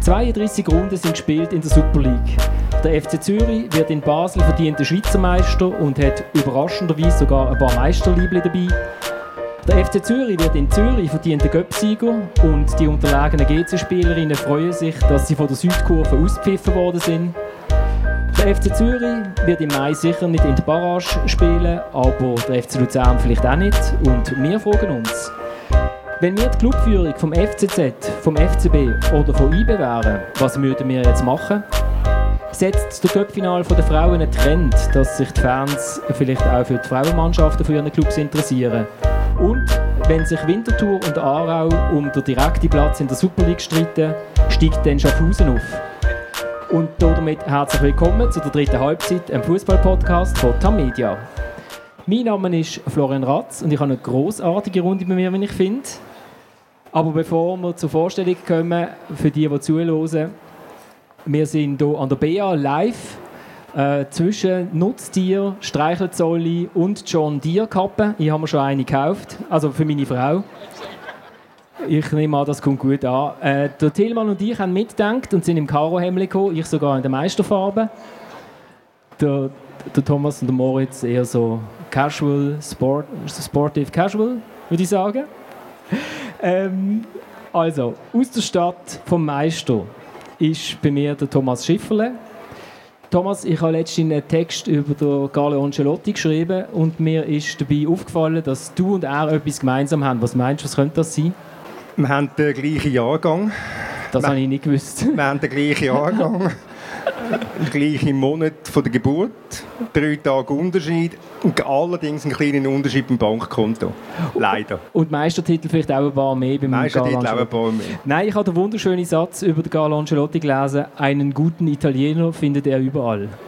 32 Runden sind gespielt in der Super League. Der FC Zürich wird in Basel verdienter Schweizer Meister und hat überraschenderweise sogar ein paar Meisterliebli dabei. Der FC Zürich wird in Zürich verdienter Göppsieger und die unterlegenen GC-Spielerinnen freuen sich, dass sie von der Südkurve auspfiffen worden sind. Der FC Zürich wird im Mai sicher nicht in der Barrage spielen, aber der FC Luzern vielleicht auch nicht. Und wir fragen uns, wenn wir die Clubführung vom FCZ, vom FCB oder von IB wären, was würden wir jetzt machen? Setzt der Cup-Final der Frauen einen Trend, dass sich die Fans vielleicht auch für die Frauenmannschaften von ihren Clubs interessieren? Und wenn sich Winterthur und Aarau um den direkten Platz in der Super League streiten, steigt dann Schaffhausen auf. Und damit herzlich willkommen zu der dritten Halbzeit, einem Fußball-Podcast von Tamedia. Mein Name ist Florian Ratz und ich habe eine großartige Runde bei mir, wenn ich finde. Aber bevor wir zur Vorstellung kommen, für die, die zuhören, wir sind hier an der BA live äh, zwischen Nutztier, Streichelzolli und John Deere Kappe. Ich habe mir schon eine gekauft, also für meine Frau. Ich nehme an, das kommt gut an. Äh, der Tillmann und ich haben mitgedacht und sind im Karo-Hemd gekommen, ich sogar in der Meisterfarbe. Der, der Thomas und der Moritz eher so casual, sport, sportive casual, würde ich sagen. Ähm, also, aus der Stadt vom Meister ist bei mir der Thomas Schifferle. Thomas, ich habe letztens einen Text über den Carlo Ancelotti geschrieben und mir ist dabei aufgefallen, dass du und er etwas gemeinsam haben. Was meinst du, was könnte das sein? Wir haben den gleichen Jahrgang. Das wir, habe ich nicht gewusst. Wir haben den gleichen Jahrgang. gleichen Monat von der Geburt, drei Tage Unterschied und allerdings einen kleinen Unterschied beim Bankkonto. Leider. Und Meistertitel vielleicht auch ein paar mehr beim Meistertitel auch ein paar mehr. Nein, ich habe den wunderschönen Satz über den Carlo Ancelotti gelesen, einen guten Italiener findet er überall.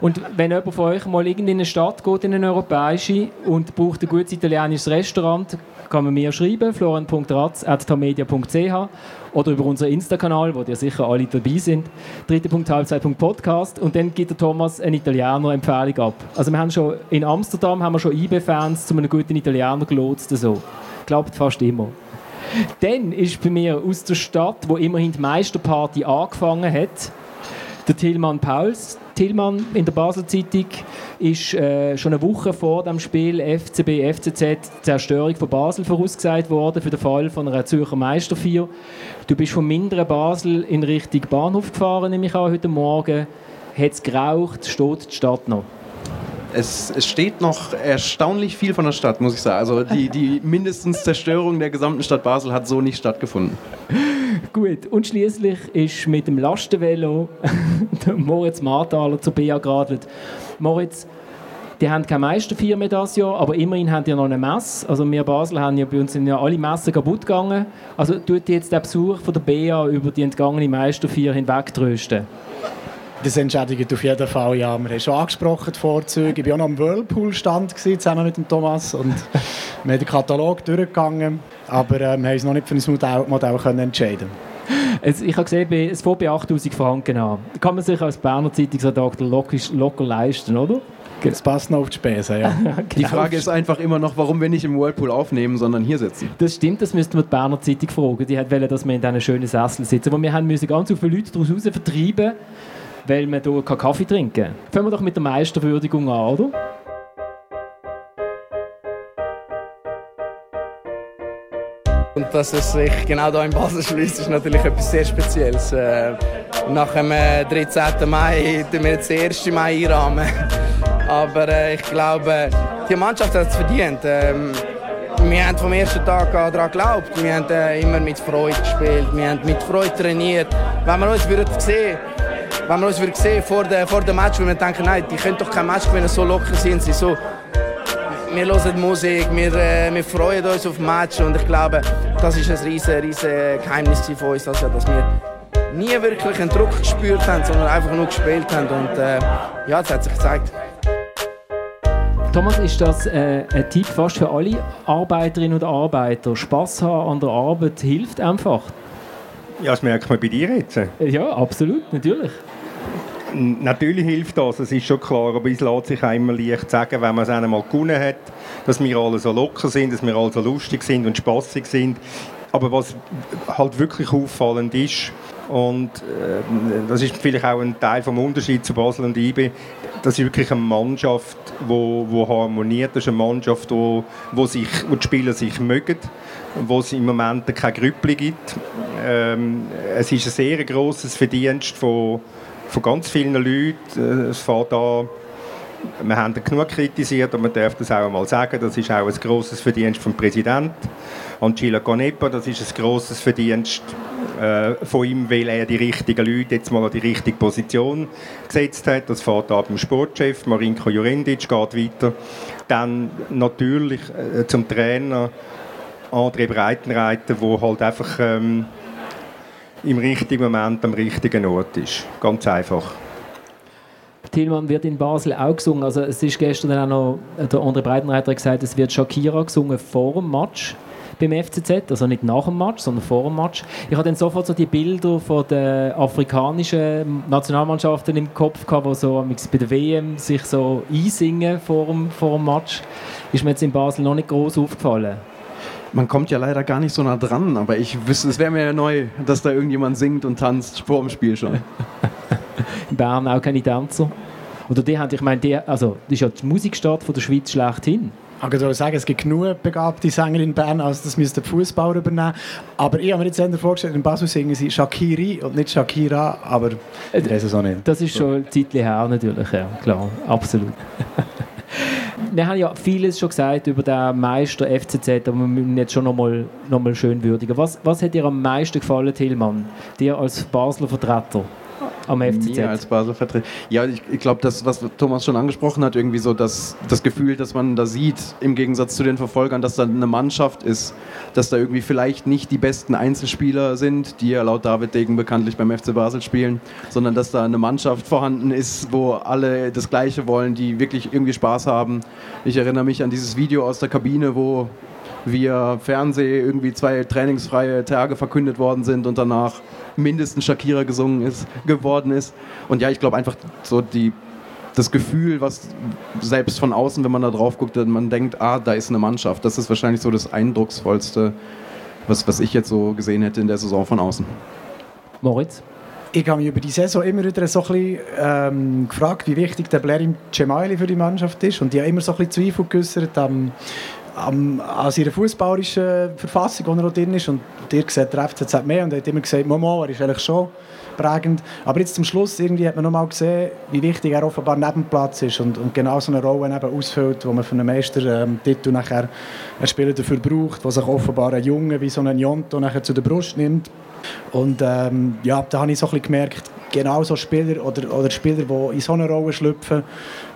Und wenn jemand von euch mal in eine Stadt geht, in eine europäische, und braucht ein gutes italienisches Restaurant, kann man mir schreiben, florian.ratz.tamedia.ch oder über unseren Insta-Kanal, wo ihr sicher alle dabei sind, dritte.halbzeit.podcast und dann gibt der Thomas eine Italiener-Empfehlung ab. Also wir haben schon, in Amsterdam haben wir schon IB-Fans zu einem guten Italiener gelotst, so. Klappt fast immer. Dann ist bei mir aus der Stadt, wo immerhin die Meisterparty angefangen hat, der Tilman Pauls. Tillmann in der Basel Zeitung ist äh, schon eine Woche vor dem Spiel FCB FCZ Zerstörung von Basel vorausgesagt worden für den Fall von einer Zürcher Meisterfeier. Du bist vom minderen Basel in Richtung Bahnhof gefahren, nehme ich an, heute Morgen. Hat es geraucht? Steht die Stadt noch? Es, es, steht noch erstaunlich viel von der Stadt, muss ich sagen. Also die, die mindestens Zerstörung der gesamten Stadt Basel hat so nicht stattgefunden. Gut, und schließlich ist mit dem Lastenvelo Moritz Marthaler zu BA geradelt. Moritz, die haben keine Meisterfeier mehr dieses Jahr, aber immerhin haben die noch eine Messe. Also wir Basel haben ja bei uns sind ja alle Messen kaputt gegangen. Also tut jetzt der Besuch von der BA über die entgangene Meisterfeier hinweg trösten? Das entschädigt auf jeden Fall, ja. Wir haben schon angesprochen, die Vorzüge. Ich war auch noch am Whirlpool-Stand zusammen mit dem Thomas und wir haben den Katalog durchgegangen, aber äh, wir haben uns noch nicht für ein Modell, Modell können entscheiden es, ich habe gesehen, es fängt bei 8000 Franken an. Da kann man sich als Berner Zeitungsredakteur locker, locker leisten, oder? Das passt noch auf die Spesen, ja. die Frage ist einfach immer noch, warum wir nicht im Whirlpool aufnehmen, sondern hier sitzen. Das stimmt, das müssten wir die Berner Zeitung fragen. Die hat wollen, dass wir in diesen schönen Sessel sitzen. Aber wir haben müssen ganz viele Leute daraus vertreiben weil wir hier Kaffee trinken kann. Fangen wir doch mit der Meisterwürdigung an, oder? Und dass es sich genau hier in Basel schließt, ist natürlich etwas sehr Spezielles. Äh, nach dem 13. Äh, Mai tun wir jetzt den 1. Mai einrahmen. Aber äh, ich glaube, die Mannschaft hat es verdient. Ähm, wir haben vom ersten Tag an daran geglaubt. Wir haben immer mit Freude gespielt, wir haben mit Freude trainiert. Wenn wir uns würden sehen wenn wir uns wieder sehen vor dem vor dem Match, wenn wir denken, nein, die können doch kein Match gewinnen, so locker sind sie. So, wir hören Musik, wir, äh, wir freuen uns auf das Match und ich glaube, das ist ein riesiges riesen Geheimnis von uns, also, dass wir nie wirklich einen Druck gespürt haben, sondern einfach nur gespielt haben und äh, ja, das hat sich gezeigt. Thomas, ist das äh, ein Tipp fast für alle Arbeiterinnen und Arbeiter? Spass haben an der Arbeit hilft einfach. Ja, das merkt man bei dir jetzt. Ja, absolut, natürlich. Natürlich hilft das, das ist schon klar, aber es lässt sich immer leicht sagen, wenn man es einmal gewonnen hat, dass wir alle so locker sind, dass wir alle so lustig sind und spaßig sind. Aber was halt wirklich auffallend ist, Und äh, das ist vielleicht auch ein Teil vom Unterschied zu Basel und IB. Das ist wirklich eine Mannschaft, wo, wo harmoniert. Das ist eine Mannschaft, wo, wo, sich, wo die Spieler sich mögen, wo es im Moment keine Grüppli gibt. Ähm, es ist ein sehr grosses Verdienst von, von ganz vielen Leuten. Es fährt an wir haben genug kritisiert und man darf das auch einmal sagen. Das ist auch ein grosses Verdienst vom Präsidenten. Angela Canepa, das ist ein grosses Verdienst äh, von ihm, weil er die richtigen Leute jetzt mal an die richtige Position gesetzt hat. Das fährt ab dem Sportchef, Marinko Jurendic, geht weiter. Dann natürlich äh, zum Trainer André Breitenreiter, der halt einfach ähm, im richtigen Moment am richtigen Ort ist. Ganz einfach. Tillmann wird in Basel auch gesungen. Also es ist gestern auch noch, der André Breitenreiter gesagt, es wird Shakira gesungen vor dem Match beim FCZ, also nicht nach dem Match, sondern vor dem Match. Ich habe dann sofort so die Bilder von den afrikanischen Nationalmannschaften im Kopf die so bei der WM sich so einsingen vor dem, vor dem Match. Ist mir jetzt in Basel noch nicht groß aufgefallen. Man kommt ja leider gar nicht so nah dran, aber ich wüsste, es wäre mir ja neu, dass da irgendjemand singt und tanzt vor dem Spiel schon. in Bern auch keine Tänzer. Oder die haben, ich meine, die, also, das ist ja die Musikstadt von der Schweiz schlechthin. Ich würde sagen, es gibt genug begabte Sänger in Bern, als das müsste der Fußball übernehmen. Aber ich habe mir jetzt eher vorgestellt, in Basel singen sie Shakiri und nicht Shakira, aber ich weiß es auch nicht. Das ist schon ein Zeitchen her natürlich, ja, klar, absolut. wir haben ja vieles schon gesagt über den Meister FCZ, aber wir müssen jetzt schon nochmal noch mal schön würdigen. Was, was hat dir am meisten gefallen, Tillmann, dir als Basler Vertreter? Am FCZ. Mir als Basel. Ja, ich, ich glaube, das, was Thomas schon angesprochen hat, irgendwie so das, das Gefühl, dass man da sieht, im Gegensatz zu den Verfolgern, dass da eine Mannschaft ist, dass da irgendwie vielleicht nicht die besten Einzelspieler sind, die ja laut David Degen bekanntlich beim FC Basel spielen, sondern dass da eine Mannschaft vorhanden ist, wo alle das Gleiche wollen, die wirklich irgendwie Spaß haben. Ich erinnere mich an dieses Video aus der Kabine, wo via Fernsehen irgendwie zwei trainingsfreie Tage verkündet worden sind und danach mindestens Shakira gesungen ist, geworden ist. Und ja, ich glaube einfach so die, das Gefühl, was selbst von außen, wenn man da drauf guckt, man denkt, ah, da ist eine Mannschaft. Das ist wahrscheinlich so das Eindrucksvollste, was, was ich jetzt so gesehen hätte in der Saison von außen. Moritz? Ich habe mich über die Saison immer wieder so ein bisschen, ähm, gefragt, wie wichtig der Blerim Cemaili für die Mannschaft ist. Und ich habe immer so ein bisschen Zweifel geäußert am, am, an seiner fußballerischen Verfassung, wo er drin ist. Und ihr seht der FCZ mehr und er hat immer gesagt, Momo, er ist eigentlich schon prägend. Aber jetzt zum Schluss irgendwie hat man nochmal gesehen, wie wichtig er offenbar neben dem Platz ist und, und genau so eine Rolle eben ausfüllt, wo man für einen Meistertitel ähm, nachher einen Spieler dafür braucht, der sich offenbar ein Junge wie so einen Jonto nachher zu der Brust nimmt. Und ähm, ja, da habe ich so ein bisschen gemerkt, genau so Spieler oder, oder Spieler, die in so eine Rolle schlüpfen,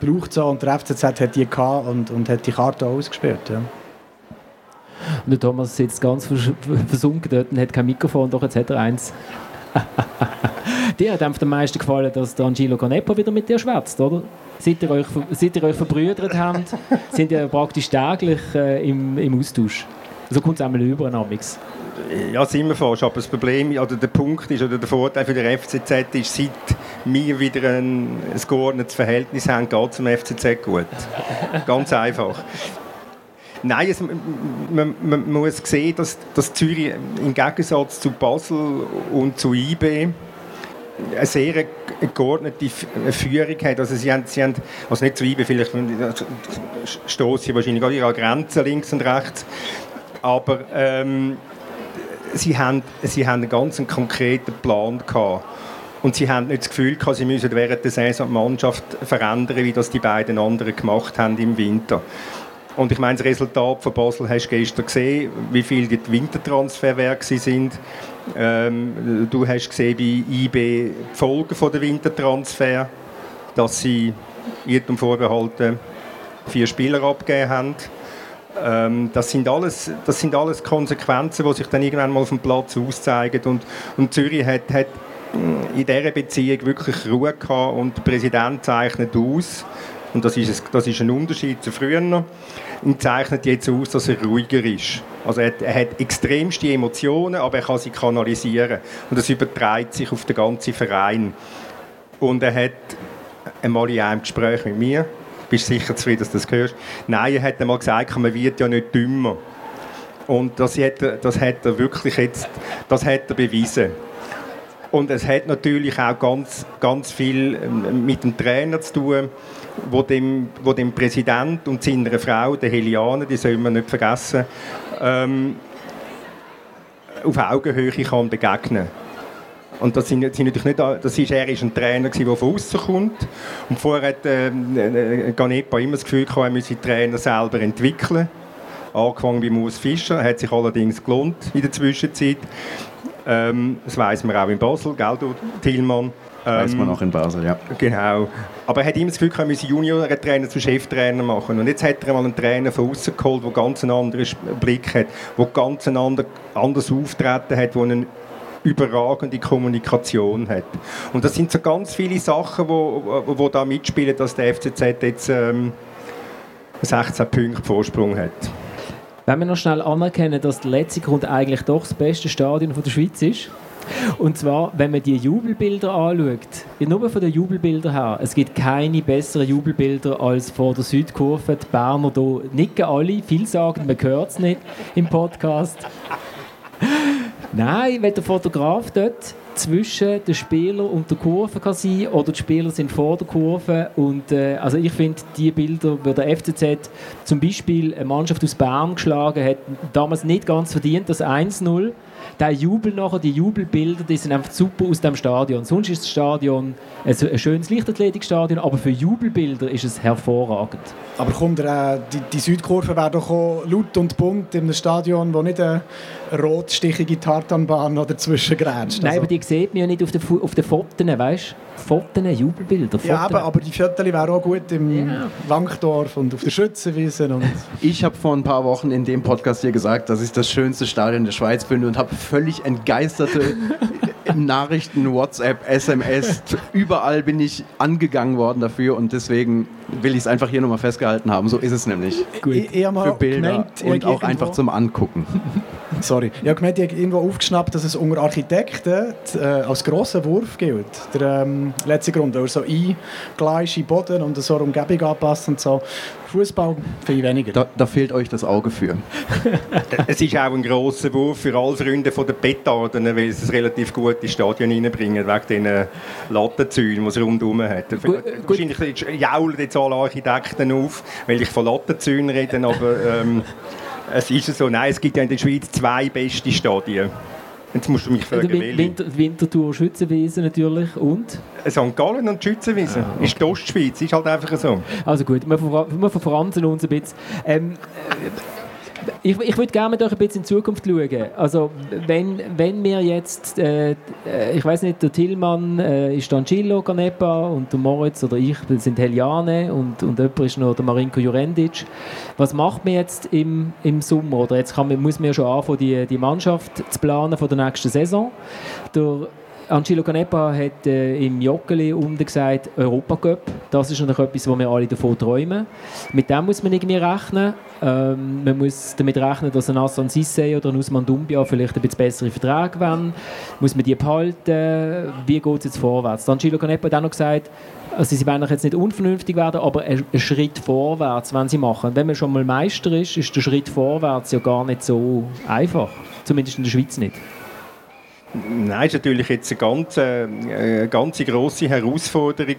braucht so. Und der FCZ hat die gehabt und, und hat die Karte ausgespielt. Ja. Und der Thomas sitzt ganz versunken dort und hat kein Mikrofon, doch jetzt hat er eins. dir hat am meisten gefallen, dass der Angelo Canepa wieder mit dir schwätzt, oder? Seit ihr euch, seit ihr euch verbrüdert habt, sind ihr praktisch täglich äh, im, im Austausch. So kommt es einmal über, Amix. Ja, sind wir fast. Aber das Problem, oder der Punkt ist, oder der Vorteil für den FCZ ist, seit wir wieder ein, ein geordnetes Verhältnis haben, geht es zum FCZ gut. Ganz einfach. Nein, es, man, man, muss sehen, dass, dass Zürich im Gegensatz zu Basel und zu IB eine sehr geordnete Führung hat. Also sie haben, sie haben also nicht zu IB, vielleicht stoßen sie wahrscheinlich auch ihre Grenzen links und rechts, aber ähm, sie, haben, sie haben einen ganz konkreten Plan gehabt. Und sie haben nicht das Gefühl gehabt, sie müssen während der Saison die Mannschaft verändern, wie das die beiden anderen gemacht haben im Winter. Und ich meine, das Resultat von Basel hast du gestern gesehen, wie viel die Wintertransferwerke sind. Ähm, du hast gesehen bei IB die Folgen der Wintertransfer, dass sie jedem vorbehalten vier Spieler abgegeben haben. Ähm, das, sind alles, das sind alles Konsequenzen, die sich dann irgendwann mal auf dem Platz auszeigen. Und, und Zürich hat, hat in dieser Beziehung wirklich Ruhe gehabt und der Präsident zeichnet aus, und das ist, das ist ein Unterschied zu früher, und zeichnet jetzt aus, dass er ruhiger ist. Also er, er, hat extremste Emotionen, aber er kann sie kanalisieren. Und das überträgt sich auf den ganzen Verein. Und er hat einmal in einem Gespräch mit mir, bist sicher zufrieden, dass du das hörst, nein, er hat einmal gesagt, man wird ja nicht dümmer. Und das hat, er, das hat er wirklich jetzt, das hat er bewiesen. Und es hat natürlich auch ganz, ganz viel ähm, mit dem Trainer zu tun, wo dem, wo dem Präsident und seiner Frau, der Heliane, die soll man nicht vergessen, ähm, auf Augenhöhe kann begegnen und das sind, sind natürlich nicht, das ist, er ist ein Trainer, der von außen kommt. Und vorher hat ähm, äh, Ganepa immer das Gefühl gehabt, er müsse Trainer selber entwickeln. Angefangen bei Moos Fischer, hat sich allerdings gelohnt in der Zwischenzeit. Ähm, das weiß man auch in Basel, gell, Tillmann. Ähm, weiß man auch in Basel, ja. Genau. Aber er hat immer das Gefühl, er müsse Junior-Trainer zu Cheftrainer machen. Und jetzt hat er mal einen Trainer von außen geholt, der ganz einen anderen Blick hat, der ganz ein anderes Auftreten hat, der einen überragende Kommunikation hat. Und das sind so ganz viele Sachen, wo, wo, wo da mitspielen, dass der FCZ jetzt ähm, 16 Punkte Vorsprung hat. Wenn wir noch schnell anerkennen, dass der letzte Grund eigentlich doch das beste Stadion der Schweiz ist. Und zwar, wenn man die Jubelbilder anschaut, nur von den Jubelbildern her, es gibt keine besseren Jubelbilder als vor der Südkurve. Die Berner hier nicken alle, viel sagen, man hört es nicht im Podcast. Nein, wenn der Fotograf dort zwischen den Spielern und der Kurve kann sein oder die Spieler sind vor der Kurve und äh, also ich finde die Bilder, wo der FCZ zum Beispiel eine Mannschaft aus Bern geschlagen hat, damals nicht ganz verdient, das 1-0 der Jubel nachher, die Jubelbilder, die sind einfach super aus dem Stadion. Sonst ist das Stadion ein, schönes Leichtathletikstadion, aber für Jubelbilder ist es hervorragend. Aber kommt äh, die, die Südkurve wäre doch auch laut und bunt in einem Stadion, wo nicht eine rotstichige Tartanbahn noch dazwischen grenzt. Nein, also. aber die sieht man ja nicht auf den, auf den Fotos, weißt du? Fotos, Jubelbilder. Fotos. Ja, aber, aber die Fotos wären auch gut im ja. Langdorf und auf der Schützenwiese. Und ich habe vor ein paar Wochen in dem Podcast hier gesagt, dass ich das schönste Stadion der Schweiz finde und habe völlig entgeisterte Nachrichten, WhatsApp, SMS, überall bin ich angegangen worden dafür und deswegen will ich es einfach hier nochmal festgehalten haben. So ist es nämlich. Gut. Für Bilder gemeint, und auch einfach zum Angucken. Sorry. Ich habe gemeint, ich habe irgendwo aufgeschnappt, dass es unter Architekten äh, als grosser Wurf gilt. Der ähm, letzte Grund, weil er so eingleische Boden und so eine Umgebung anpasst und so. Fußball viel weniger. Da, da, fehlt euch das Auge für. es ist auch ein grosser Wurf für alle Freunde von der Petarden, weil sie es relativ gut ins Stadion reinbringen, wegen den Lattenzäunen, die es rundherum hat. Gut, Wahrscheinlich jaulen jetzt alle Architekten auf, weil ich von Lattenzäunen rede, aber ähm, es ist so, nein, es gibt ja in der Schweiz zwei beste Stadien. Jetzt musst du mich fragen, Winter, Winterthur, Schützenwiese natürlich und? St. Gallen und Schützenwiese. Ah, okay. Ist die Ostschweiz, ist halt einfach so. Also gut, wir, wir verfransen uns ein bisschen. Ähm, ich, ich würde gerne mit euch ein bisschen in Zukunft schauen. Also, wenn, wenn wir jetzt, äh, äh ich weiß nicht, der Tillmann äh, ist dann Gillo Canepa und der Moritz oder ich sind Heliane und, und jemand ist noch der Marinko Jurendic. Was macht man jetzt im, im Sommer? Oder jetzt kann man, muss man ja schon anfangen, die, die Mannschaft zu planen für die nächste Saison. Der Angelo Canepa hat äh, im Joggeli unten gesagt, Europacup, das ist natürlich etwas, wo wir alle davon träumen. Mit dem muss man irgendwie rechnen. Ähm, man muss damit rechnen, dass ein Assan Sissé oder ein Usman Dumbia vielleicht ein bisschen bessere Verträge wollen. Muss man die behalten? Wie geht es jetzt vorwärts? Angelo Canepa hat auch noch gesagt, also sie werden jetzt nicht unvernünftig werden, aber einen Schritt vorwärts, wenn sie machen. Wenn man schon mal Meister ist, ist der Schritt vorwärts ja gar nicht so einfach. Zumindest in der Schweiz nicht. Nein, ist natürlich jetzt eine ganz, äh, eine ganz grosse Herausforderung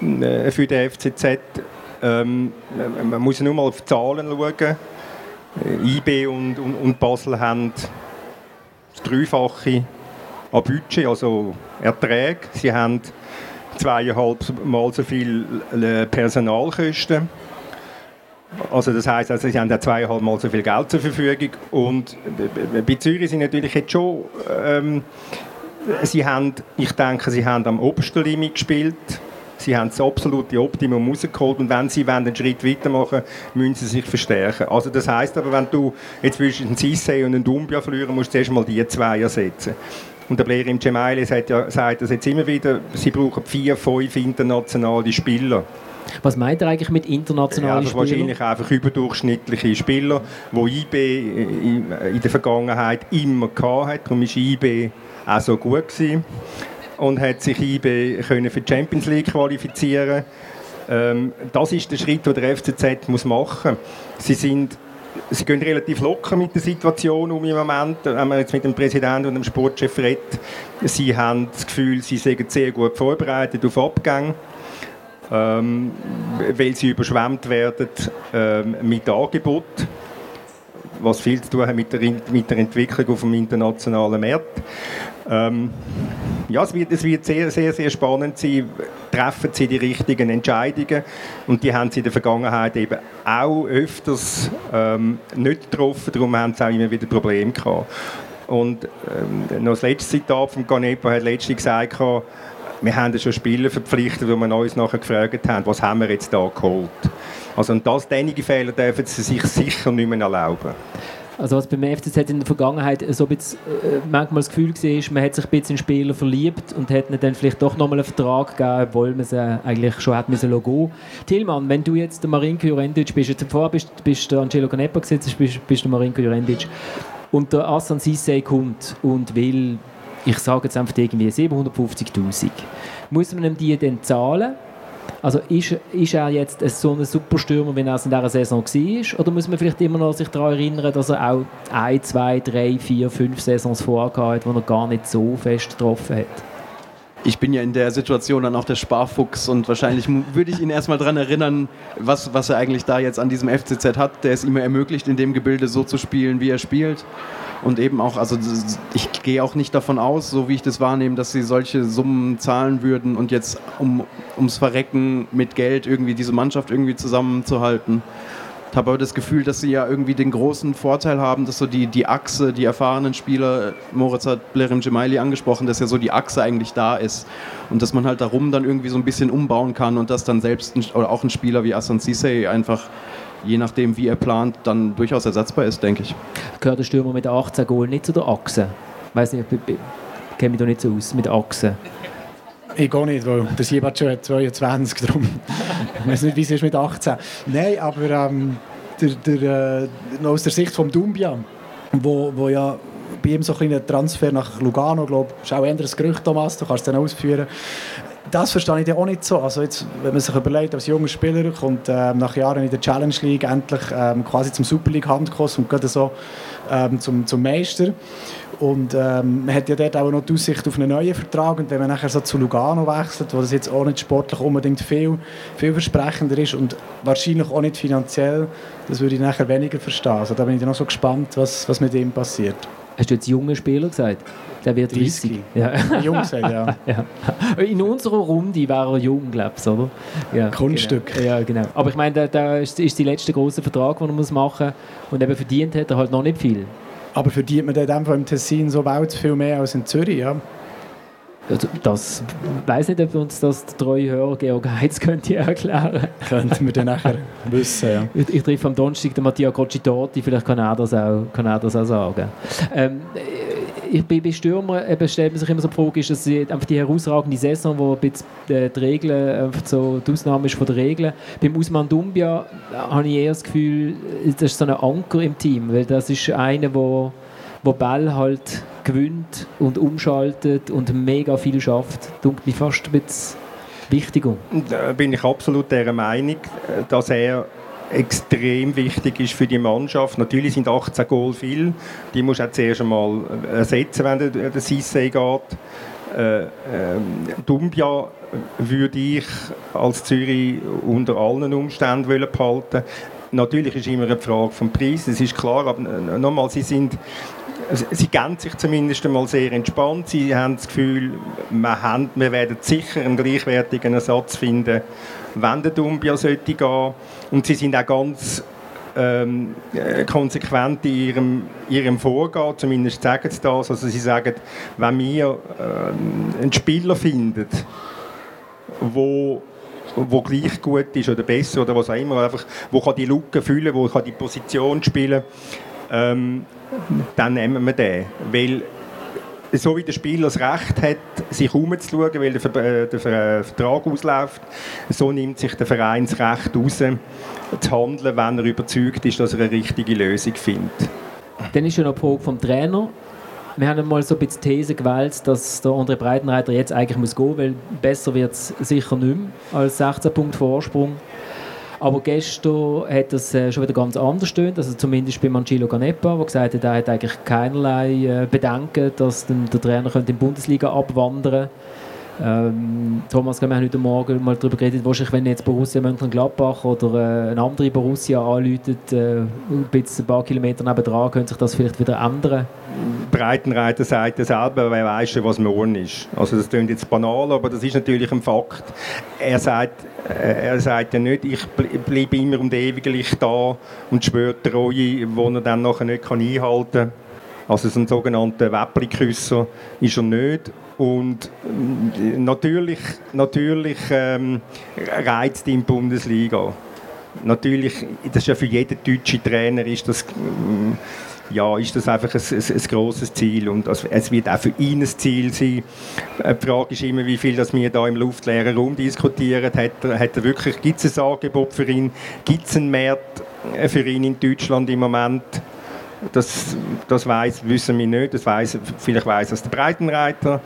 äh, für den FCZ. Ähm, man muss nur mal auf die Zahlen schauen. Äh, IB und, und, und Basel haben das Dreifache an Budget, also Erträge. Sie haben zweieinhalb Mal so viel Personalkosten also das heißt, also sie haben ja zweieinhalb Mal so viel Geld zur Verfügung und bei Zürich sind natürlich jetzt schon, ähm, sie haben, ich denke, sie haben am obersten Limit gespielt. Sie haben das absolute Optimum rausgeholt und wenn sie einen Schritt weitermachen müssen sie sich verstärken. Also das heißt aber, wenn du jetzt zwischen einen Cissé und einen Dumbia verlieren musst, du zuerst mal die zwei ersetzen. Und der Blair im Cemaili sagt, ja, sagt das jetzt immer wieder, sie brauchen vier, fünf internationale Spieler. Was meint er eigentlich mit internationalen ja, Spielern? Wahrscheinlich einfach überdurchschnittliche Spieler, die IB in der Vergangenheit immer hatte. Darum war IB auch so gut. Gewesen. Und hat sich IB können für die Champions League qualifizieren ähm, Das ist der Schritt, den der FCZ muss machen muss. Sie sind sie gehen relativ locker mit der Situation um im Moment. Wenn man jetzt mit dem Präsidenten und dem Sportchef redet, sie haben das Gefühl, sie sind sehr gut vorbereitet auf Abgänge. Ähm, weil sie überschwemmt werden ähm, mit Angebot, was viel zu tun hat mit der, mit der Entwicklung auf dem internationalen Markt. Ähm, ja, es wird, es wird sehr, sehr, sehr spannend sein. Treffen sie die richtigen Entscheidungen? Und die haben sie in der Vergangenheit eben auch öfters ähm, nicht getroffen. Darum haben sie auch immer wieder Probleme gehabt. Und ähm, noch das letzte Zitat von Ganepa hat letztens gesagt, wir haben schon Spieler verpflichtet, wo wir uns nachher gefragt haben, was haben wir jetzt da geholt. Also und das, einige Fehler dürfen sie sich sicher nicht mehr erlauben. Also was beim FCZ in der Vergangenheit so ein bisschen, äh, manchmal das Gefühl war, man hat sich ein bisschen in Spieler verliebt und hat ihnen dann vielleicht doch nochmal einen Vertrag gegeben, obwohl man sie eigentlich schon hat müssen Logo. Tilman, wenn du jetzt der Marinko Jurendic bist, jetzt vorher bist, bist der Angelo Canepa gesetzt, bist, bist der Marinko Jurendic und der Assan Sissé kommt und will, ich sage jetzt einfach irgendwie 750'000, muss man ihm die dann zahlen? Also ist, ist er jetzt so ein Superstürmer, wie er es in dieser Saison war? Oder muss man vielleicht immer noch sich daran erinnern, dass er auch ein, zwei, drei, vier, fünf Saisons vorher hat, wo er gar nicht so fest getroffen hat? Ich bin ja in der Situation dann auch der Sparfuchs und wahrscheinlich würde ich ihn erstmal daran erinnern, was, was er eigentlich da jetzt an diesem FCZ hat, der es ihm ermöglicht, in dem Gebilde so zu spielen, wie er spielt. Und eben auch, also ich gehe auch nicht davon aus, so wie ich das wahrnehme, dass sie solche Summen zahlen würden und jetzt um, ums Verrecken mit Geld irgendwie diese Mannschaft irgendwie zusammenzuhalten habe aber das Gefühl, dass sie ja irgendwie den großen Vorteil haben, dass so die, die Achse, die erfahrenen Spieler, Moritz hat Blerim Gemaili angesprochen, dass ja so die Achse eigentlich da ist und dass man halt darum dann irgendwie so ein bisschen umbauen kann und dass dann selbst ein, oder auch ein Spieler wie Asan Sisei einfach je nachdem, wie er plant, dann durchaus ersetzbar ist, denke ich. Gehört der Stürmer mit 18 Goal nicht zu der Achse? Weiß nicht, ich kenne mich da nicht so aus mit Achse. Ich gehe nicht, weil der Siebat schon hat 22, darum. ich weiß nicht, wie es ist mit 18. Nein, aber ähm, der, der, äh, aus der Sicht von Dumbia, wo, wo ja bei ihm so ein Transfer nach Lugano, glaube ich, ist auch ein Gerücht, Thomas, du kannst es dann ausführen. Das verstehe ich auch nicht so. Also jetzt, wenn man sich überlegt, als junger Spieler kommt ähm, nach Jahren in der Challenge League endlich ähm, quasi zum Super League Handkurs und geht so ähm, zum, zum Meister. Und ähm, man hat ja dort auch noch die Aussicht auf einen neuen Vertrag. Und wenn man nachher so zu Lugano wechselt, wo das jetzt auch nicht sportlich unbedingt viel, vielversprechender ist und wahrscheinlich auch nicht finanziell, das würde ich nachher weniger verstehen. Also da bin ich noch so gespannt, was, was mit ihm passiert. Hast du jetzt junge Spieler gesagt? Der wird 30. Ja. Jung gesagt, ja. ja. In unserer Runde wäre er jung, glaube ich, oder? Ja, Kunststück. Genau. Ja, genau. Aber ich meine, da, ist, ist der letzte große Vertrag, den er machen muss. Und eben verdient hat er halt noch nicht viel. Aber verdient man dann im Tessin so weit viel mehr als in Zürich, ja? Das weiß nicht, ob uns das der treue Hörer Georg Heitz könnte erklären. Könnten wir dann nachher wissen, ja. Ich, ich treffe am Donnerstag den Mattia Coccitorti, vielleicht kann er das auch, kann er das auch sagen. Ähm, bin bei Stürmer eben stellt man sich immer so die Frage, ist das einfach die herausragende Saison, wo ein bisschen die Regel, einfach so die Ausnahme ist von der Regel. Beim Usman Dumbia habe ich eher das Gefühl, das ist so ein Anker im Team, weil das ist einer, der wo Ball halt gewinnt und umschaltet und mega viel schafft. Dunkt mich fast ein bisschen wichtiger. Da bin ich absolut der Meinung, dass er extrem wichtig ist für die Mannschaft. Natürlich sind 18 Goal viel. Die muss auch zuerst einmal ersetzen, wenn der, der Sisse geht. Äh, äh, Dumbia würde ich als Zürich unter allen Umständen behalten Natürlich ist immer eine Frage vom Preis, das ist klar, aber nochmal, sie sind sie geben sich zumindest einmal sehr entspannt. Sie haben das Gefühl, wir, haben, wir werden sicher einen gleichwertigen Ersatz finden, wenn der Dumbia sollte gehen. Und sie sind auch ganz ähm, konsequent in ihrem, ihrem Vorgehen, zumindest sagen sie das. Also sie sagen, wenn wir ähm, einen Spieler finden, wo wo gleich gut ist oder besser oder was auch immer, einfach, wo kann die Lücke füllen, wo kann die Position spielen, ähm, dann nehmen wir den. Weil so wie der Spieler das Recht hat, sich umzuschauen, weil der, Ver äh, der Vertrag ausläuft, so nimmt sich der Verein das Recht raus, zu handeln, wenn er überzeugt ist, dass er eine richtige Lösung findet. Dann ist ja noch die Frage vom Trainer. Wir haben mal so ein bisschen die These gewählt, dass der André Breitenreiter jetzt eigentlich muss gehen weil besser wird es sicher nicht mehr als 16 Punkte Vorsprung. Aber gestern hat das äh, schon wieder ganz anders gestöhnt, also zumindest bei Mancillo Canepa, der gesagt hat, er hat eigentlich keinerlei äh, Bedenken, dass der Trainer könnte in die Bundesliga abwandern könnte. Ähm, Thomas, wir haben heute Morgen mal darüber geredet, wahrscheinlich, wenn jetzt Borussia Mönchengladbach oder äh, eine andere Borussia anläutet, äh, ein, paar Kilometer nebenan, könnte sich das vielleicht wieder ändern? Breitenreiter sagt ja selber, wer weiß schon, was morgen ist. Also das klingt jetzt banal, aber das ist natürlich ein Fakt. Er sagt, äh, er sagt ja nicht, ich bleibe immer und ewiglich da und schwört Treue, die er dann nachher nicht einhalten kann. Also so ein sogenannter Weppliküsser ist er nicht. Und äh, natürlich, natürlich ähm, reizt ihn die Bundesliga. Natürlich, das ist ja für jeden deutschen Trainer ist das, äh, ja, ist das einfach ein, ein, ein grosses Ziel und es wird auch für ihn ein Ziel sein. Äh, die Frage ist immer, wie viel das wir da im luftleeren Raum diskutieren. Hat er, hat er wirklich, gibt es ein Angebot für ihn? Gibt es einen Markt für ihn in Deutschland im Moment? Das, das weiss, wissen wir nicht. Das weiss, vielleicht weiß es der Breitenreiter.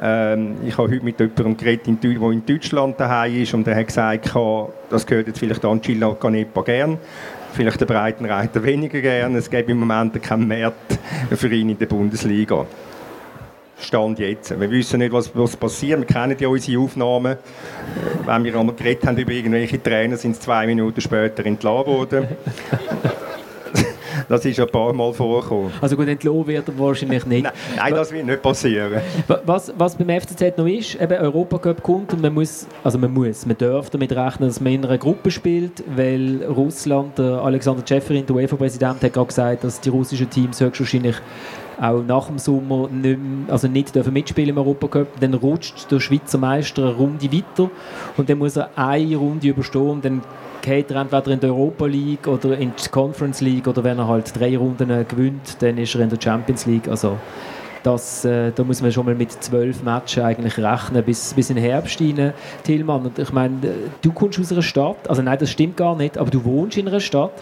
Ähm, ich habe heute mit jemandem geredet, der in Deutschland daheim ist und der hat gesagt, das gehört jetzt vielleicht an Gila Canepa gern, vielleicht der Breitenreiter weniger gern. Es gibt im Moment keinen Markt für ihn in der Bundesliga. Stand jetzt. Wir wissen nicht, was, was passiert. Wir kennen ja unsere Aufnahmen. Wenn wir einmal geredet haben über irgendwelche Trainer, sind es zwei Minuten später entlassen worden. Das ist ein paar Mal vorgekommen. Also gut, entlohnt wird er wahrscheinlich nicht. Nein, nein, das wird nicht passieren. Was, was beim FCZ noch ist, eben Europacup kommt und man muss, also man muss, man darf damit rechnen, dass man in einer Gruppe spielt, weil Russland, der Alexander Tscheferin, der UEFA-Präsident, hat gerade gesagt, dass die russischen Teams höchstwahrscheinlich auch nach dem Sommer nicht, mehr, also nicht dürfen mitspielen im Europacup. Dann rutscht der Schweizer Meister eine Runde weiter und dann muss er eine Runde überstehen und dann geht er entweder in die Europa League oder in die Conference League oder wenn er halt drei Runden gewinnt, dann ist er in der Champions League. Also das, äh, da muss man schon mal mit zwölf Matches eigentlich rechnen, bis, bis in den Herbst rein. Tillmann, und ich meine, du kommst aus einer Stadt, also nein, das stimmt gar nicht, aber du wohnst in einer Stadt.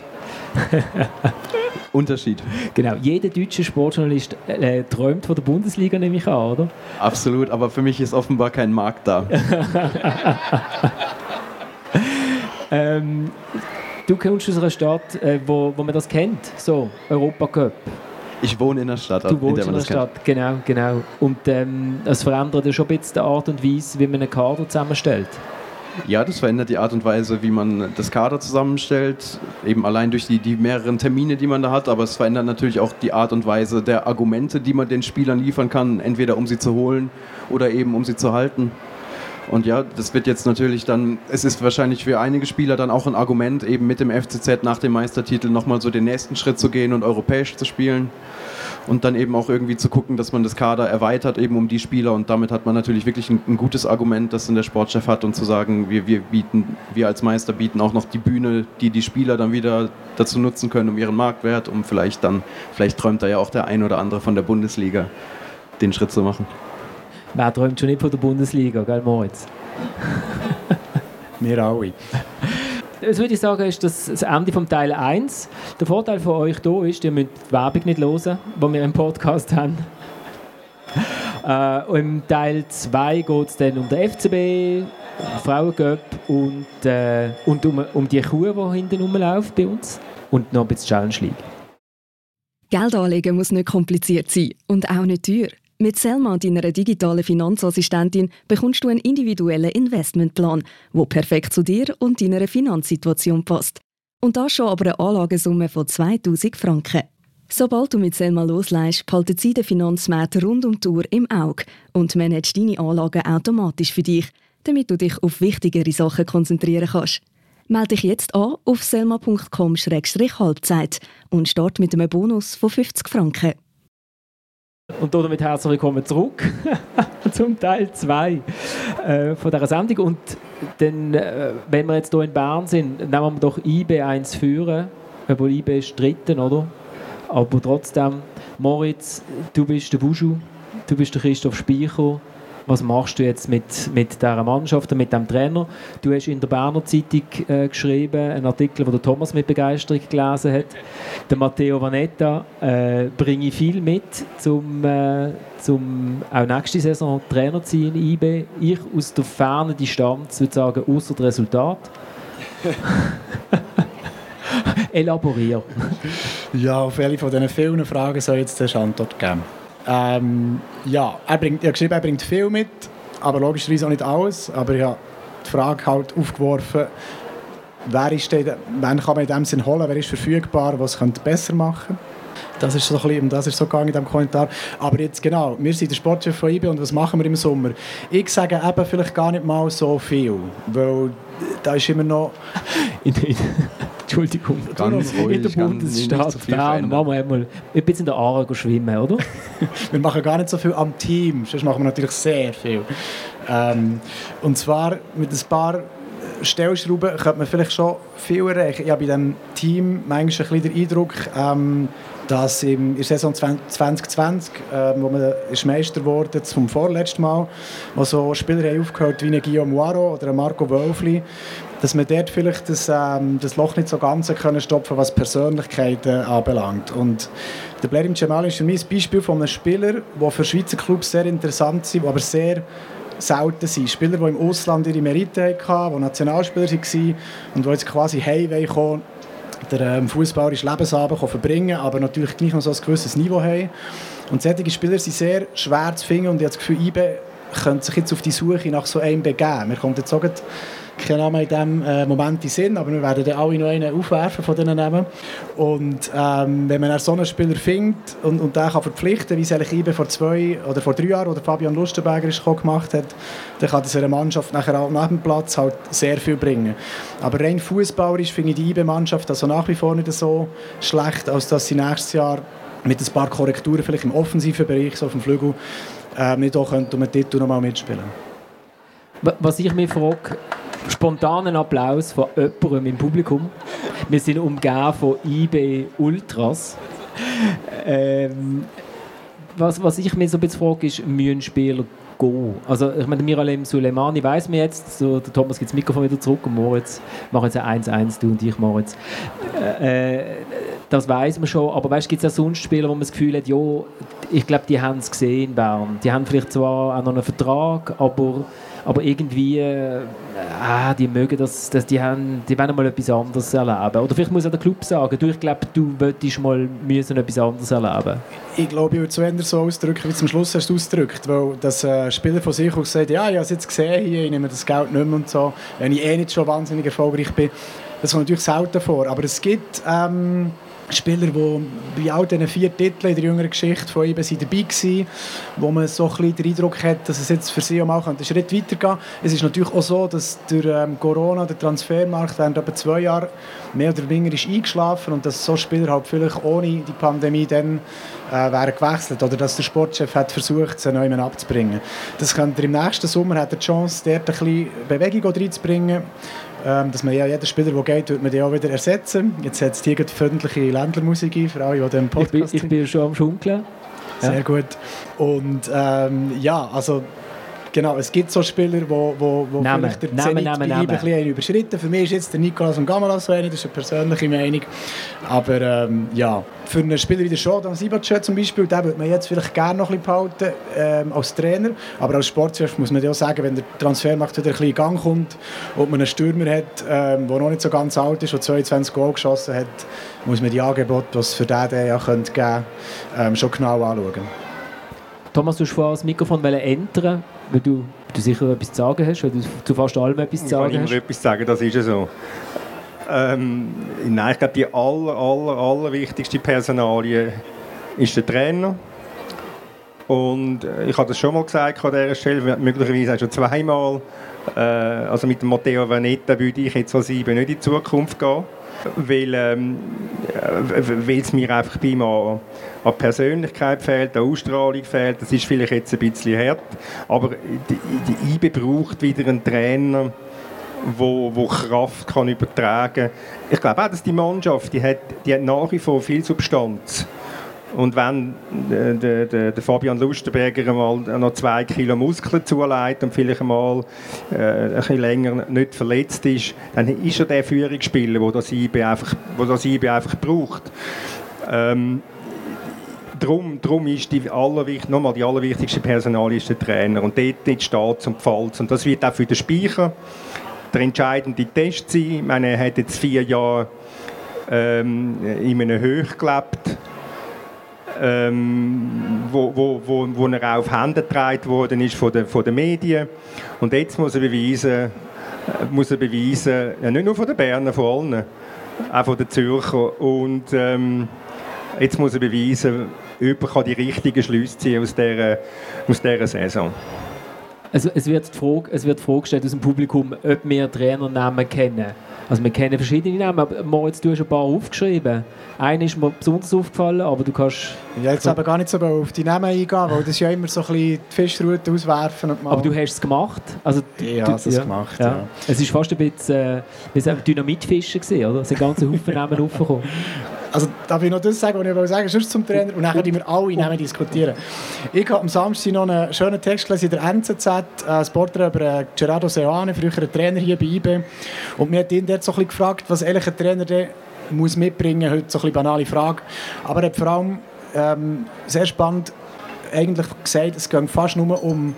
Unterschied. Genau, jeder deutsche Sportjournalist äh, träumt von der Bundesliga, nehme ich an, oder? Absolut, aber für mich ist offenbar kein Markt da. Ähm, du kommst aus einer Stadt, äh, wo, wo man das kennt, so Europacup. Ich wohne in der Stadt. Du wohnst in, in der Stadt, kennt. genau, genau. Und ähm, es verändert ja schon ein bisschen die Art und Weise, wie man einen Kader zusammenstellt. Ja, das verändert die Art und Weise, wie man das Kader zusammenstellt, eben allein durch die, die mehreren Termine, die man da hat, aber es verändert natürlich auch die Art und Weise der Argumente, die man den Spielern liefern kann, entweder um sie zu holen oder eben um sie zu halten. Und ja, das wird jetzt natürlich dann, es ist wahrscheinlich für einige Spieler dann auch ein Argument, eben mit dem FCZ nach dem Meistertitel nochmal so den nächsten Schritt zu gehen und europäisch zu spielen. Und dann eben auch irgendwie zu gucken, dass man das Kader erweitert, eben um die Spieler. Und damit hat man natürlich wirklich ein, ein gutes Argument, das dann der Sportchef hat, und zu sagen, wir, wir, bieten, wir als Meister bieten auch noch die Bühne, die die Spieler dann wieder dazu nutzen können, um ihren Marktwert, um vielleicht dann, vielleicht träumt da ja auch der ein oder andere von der Bundesliga, den Schritt zu machen. Wer träumt schon nicht von der Bundesliga, gell Moritz? Wir alle. Das würde ich sagen, ist das, das Ende von Teil 1. Der Vorteil von euch hier ist, ihr müsst die Werbung nicht hören, die wir im Podcast haben. Äh, Im Teil 2 geht es dann um den FCB, Frauencup und, äh, und um, um die Kuh, die hinten rumläuft bei uns. Und noch ein bisschen Challenge League. Geld anlegen muss nicht kompliziert sein und auch nicht teuer. Mit Selma, deiner digitalen Finanzassistentin, bekommst du einen individuellen Investmentplan, der perfekt zu dir und deiner Finanzsituation passt. Und das schon aber eine Anlagesumme von 2000 Franken. Sobald du mit Selma loslässt, behalten sie den Finanzmarkt rund um die Uhr im Auge und managt deine Anlagen automatisch für dich, damit du dich auf wichtigere Sachen konzentrieren kannst. Melde dich jetzt an auf selma.com-halbzeit und start mit einem Bonus von 50 Franken. Und damit herzlich willkommen zurück zum Teil 2 äh, dieser Sendung. Und dann, äh, wenn wir jetzt hier in Bern sind, nehmen wir doch IB 1 führen. Obwohl IB ist dritten, oder? Aber trotzdem, Moritz, du bist der Wuschu, du bist der Christoph Speicher was machst du jetzt mit, mit dieser Mannschaft und mit dem Trainer? Du hast in der Berner Zeitung äh, geschrieben, einen Artikel, den Thomas mit Begeisterung gelesen hat. Der Matteo Vanetta äh, bringe viel mit, um äh, zum auch nächste Saison Trainer zu sein in IB. Ich aus der fernen Distanz würde sagen, außer das Resultat. Elaborier. Ja, auf welche von diesen vielen Fragen soll jetzt eine Antwort geben? Ähm, ja, er bringt, ich geschrieben, er bringt viel mit, aber logischerweise auch nicht alles. Aber ich habe die Frage halt aufgeworfen, wer ist denn, wen kann man in dem Sinn holen, wer ist verfügbar, was könnte besser machen das ist so ein bisschen, das ist so gegangen in diesem Kommentar. Aber jetzt genau, wir sind der Sportchef von IBE und was machen wir im Sommer? Ich sage eben vielleicht gar nicht mal so viel, weil da ist immer noch... Entschuldigung. Ganz ruhig, in der Bundesstadt so Bern machen wir einmal ein bisschen in der Aare schwimmen, oder? wir machen gar nicht so viel am Team, sonst machen wir natürlich sehr viel. Ähm, und zwar mit ein paar Stellschrauben könnte man vielleicht schon viel erreichen. Ich habe bei diesem Team manchmal ein bisschen den Eindruck, ähm, dass in der Saison 2020, äh, wo man ist Meister wurde zum vorletzten Mal, wo so Spieler haben aufgehört wie Guillaume Moiro oder Marco Wölfli, dass man dort vielleicht das, ähm, das Loch nicht so ganz können stopfen was Persönlichkeiten anbelangt. Und der Blerim Cemal ist für mich ein Beispiel von einem Spieler, der für Schweizer Clubs sehr interessant ist, aber sehr selten sind. Spieler, die im Ausland ihre Merite hatten, die Nationalspieler waren und die jetzt quasi heimkommen der ähm, fußballerischen Lebensabend verbringen aber natürlich gleich noch so ein gewisses Niveau haben. Und solche Spieler sind sehr schwer zu finden und ich habe das Gefühl, IBE könnte sich jetzt auf die Suche nach so einem begeben. Wir kommen jetzt auch kein Name in diesem äh, Moment in Sinn, aber wir werden dann alle noch einen aufwerfen von diesen Namen. Und ähm, wenn man so einen Spieler findet und, und den kann verpflichten, wie es eigentlich vor zwei oder vor drei Jahren oder Fabian Lustenberger ist gemacht hat, dann kann das einer Mannschaft nachher auch nach dem Platz halt sehr viel bringen. Aber rein fußballerisch finde ich die IBE-Mannschaft also nach wie vor nicht so schlecht, als dass sie nächstes Jahr mit ein paar Korrekturen vielleicht im offensiven Bereich, so auf dem Flügel, äh, nicht auch um den Titel noch mal mitspielen. Was ich mich frage, spontanen Applaus von jemandem im Publikum. Wir sind umgeben von IB Ultras. Ähm, was, was ich mir so ein bisschen frage, ist, müssen Spieler gehen? Also, ich meine, Miralem Suleimani weiss mir jetzt, so, der Thomas gibt das Mikrofon wieder zurück und Moritz machen jetzt ein 1-1, du und ich, Moritz. Äh, das weiß man schon, aber weißt, gibt es auch sonst Spieler, wo man das Gefühl hat, ja, ich glaube, die haben es gesehen in Bern. Die haben vielleicht zwar auch noch einen Vertrag, aber aber irgendwie, äh, ah, die mögen das, das die, haben, die wollen mal etwas anderes erleben. Oder vielleicht muss auch der Club sagen, du, ich glaube, du möchtest mal müssen etwas anderes erleben. Ich glaube, ich würde es so so ausdrücken, wie zum Schluss hast du ausgedrückt, weil das äh, Spieler von sich aus sagt, ja, ich habe es jetzt gesehen hier, ich nehme das Geld nicht mehr und so, wenn ich eh nicht schon wahnsinnig erfolgreich bin. Das kommt natürlich selten vor, aber es gibt... Ähm, Spieler, die bei all diesen vier Titeln in der jüngeren Geschichte von ihm dabei waren, wo man so ein den Eindruck hat, dass es jetzt für sie auch mal einen Schritt weitergehen Es ist natürlich auch so, dass durch ähm, Corona der Transfermarkt während etwa zwei Jahren mehr oder weniger ist eingeschlafen und dass so Spieler halt vielleicht ohne die Pandemie dann äh, wären gewechselt oder dass der Sportchef hat versucht, sie neu abzubringen. Das könnte im nächsten Sommer hat er die Chance, dort ein bisschen Bewegung reinzubringen ähm, dass man ja jeden Spieler, der geht, wird man auch wieder ersetzen. Jetzt setzt hier die öffentliche Ländlermusik ein, für alle, die den Podcast Ich bin, ich bin schon am Schunkeln. Sehr ja. gut. Und ähm, ja, also Genau, es gibt so Spieler, wo, wo, wo Namen. vielleicht der Namen, Namen, Namen. ein bisschen überschritten Für mich ist jetzt der Nicolas und Gamalas so einer, das ist eine persönliche Meinung. Aber ähm, ja, für einen Spieler wie der Shodan Sibac zum Beispiel, den würde man jetzt vielleicht gerne noch ein bisschen behalten ähm, als Trainer. Aber als Sportchef muss man ja auch sagen, wenn der Transfermarkt wieder ein bisschen in Gang kommt und man einen Stürmer hat, ähm, der noch nicht so ganz alt ist und 22 Goal geschossen hat, muss man die Angebote, die es für den, den ja geben könnte, ähm, schon genau anschauen. Thomas, du hast vorhin das Mikrofon ändern weil du, du sicher etwas zu sagen hast, weil du zu fast allem etwas zu sagen ich kann hast. Ich etwas sagen, das ist ja so. Ähm, nein, ich glaube, die aller, aller, aller wichtigste Personalie ist der Trainer. Und äh, ich habe das schon mal gesagt an dieser Stelle, möglicherweise auch schon zweimal. Äh, also mit dem Matteo Vanetta würde ich jetzt als sieben nicht in die Zukunft gehen weil ähm, äh, es mir einfach bei ihm an, Persönlichkeit fehlt, an Ausstrahlung fehlt. Das ist vielleicht jetzt ein bisschen hart, aber die, die IBE braucht wieder einen Trainer, wo, wo Kraft kann übertragen kann. Ich glaube auch, dass die Mannschaft, die hat, die hat nach wie vor viel Substanz. Und wenn äh, der, der, der, Fabian Lustenberger mal noch zwei Kilo Muskeln zulegt und vielleicht mal äh, ein bisschen länger nicht verletzt ist, dann ist er der Führungsspieler, der das IB einfach, wo das IB einfach braucht. Ähm, Darum, darum ist die, allerwicht, nochmal die allerwichtigste Personal ist der Trainer. Und dort, steht es und gefällt Und das wird auch für den Speicher der entscheidende Test sein. Ich meine, er hat jetzt vier Jahre ähm, in einem Höch gelebt, ähm, wo, wo, wo, wo er auf Hände getragen worden ist von den, von den Medien. Und jetzt muss er beweisen, muss er beweisen ja, nicht nur von den Berner, von allen, auch von den Zürcher. Und ähm, jetzt muss er beweisen, ob er die richtigen Schlüsse ziehen aus dieser, aus dieser Saison. Also es wird, die Frage, es wird die Frage gestellt aus dem Publikum, ob wir Trainernamen kennen. Also wir kennen verschiedene Namen, aber Moritz, du hast ein paar aufgeschrieben. Einer ist mir besonders aufgefallen, aber du kannst... Ja, jetzt aber gar nicht so auf die Namen eingehen, weil das ist ja immer so ein bisschen die Fischroute auswerfen. Und aber du hast es gemacht? Also, ja, du, hast es ja, gemacht, ja. ja. Es war fast ein bisschen äh, Dynamitfischen, gewesen, oder? Es sind ganze Haufen Namen aufgekommen. Also darf ich noch das sagen, was ich sagen sonst zum Trainer und dann können wir alle diskutieren. Ich habe am Samstag noch einen schönen Text gelesen in der NZZ, ein Porträt über äh, Gerardo Seoane, früher Trainer hier bei IB. Und mir hat ihn dort so ein gefragt, was eigentlich ein Trainer muss mitbringen, heute so ein banale Frage. Aber er hat vor allem ähm, sehr spannend eigentlich gesagt, es geht fast nur um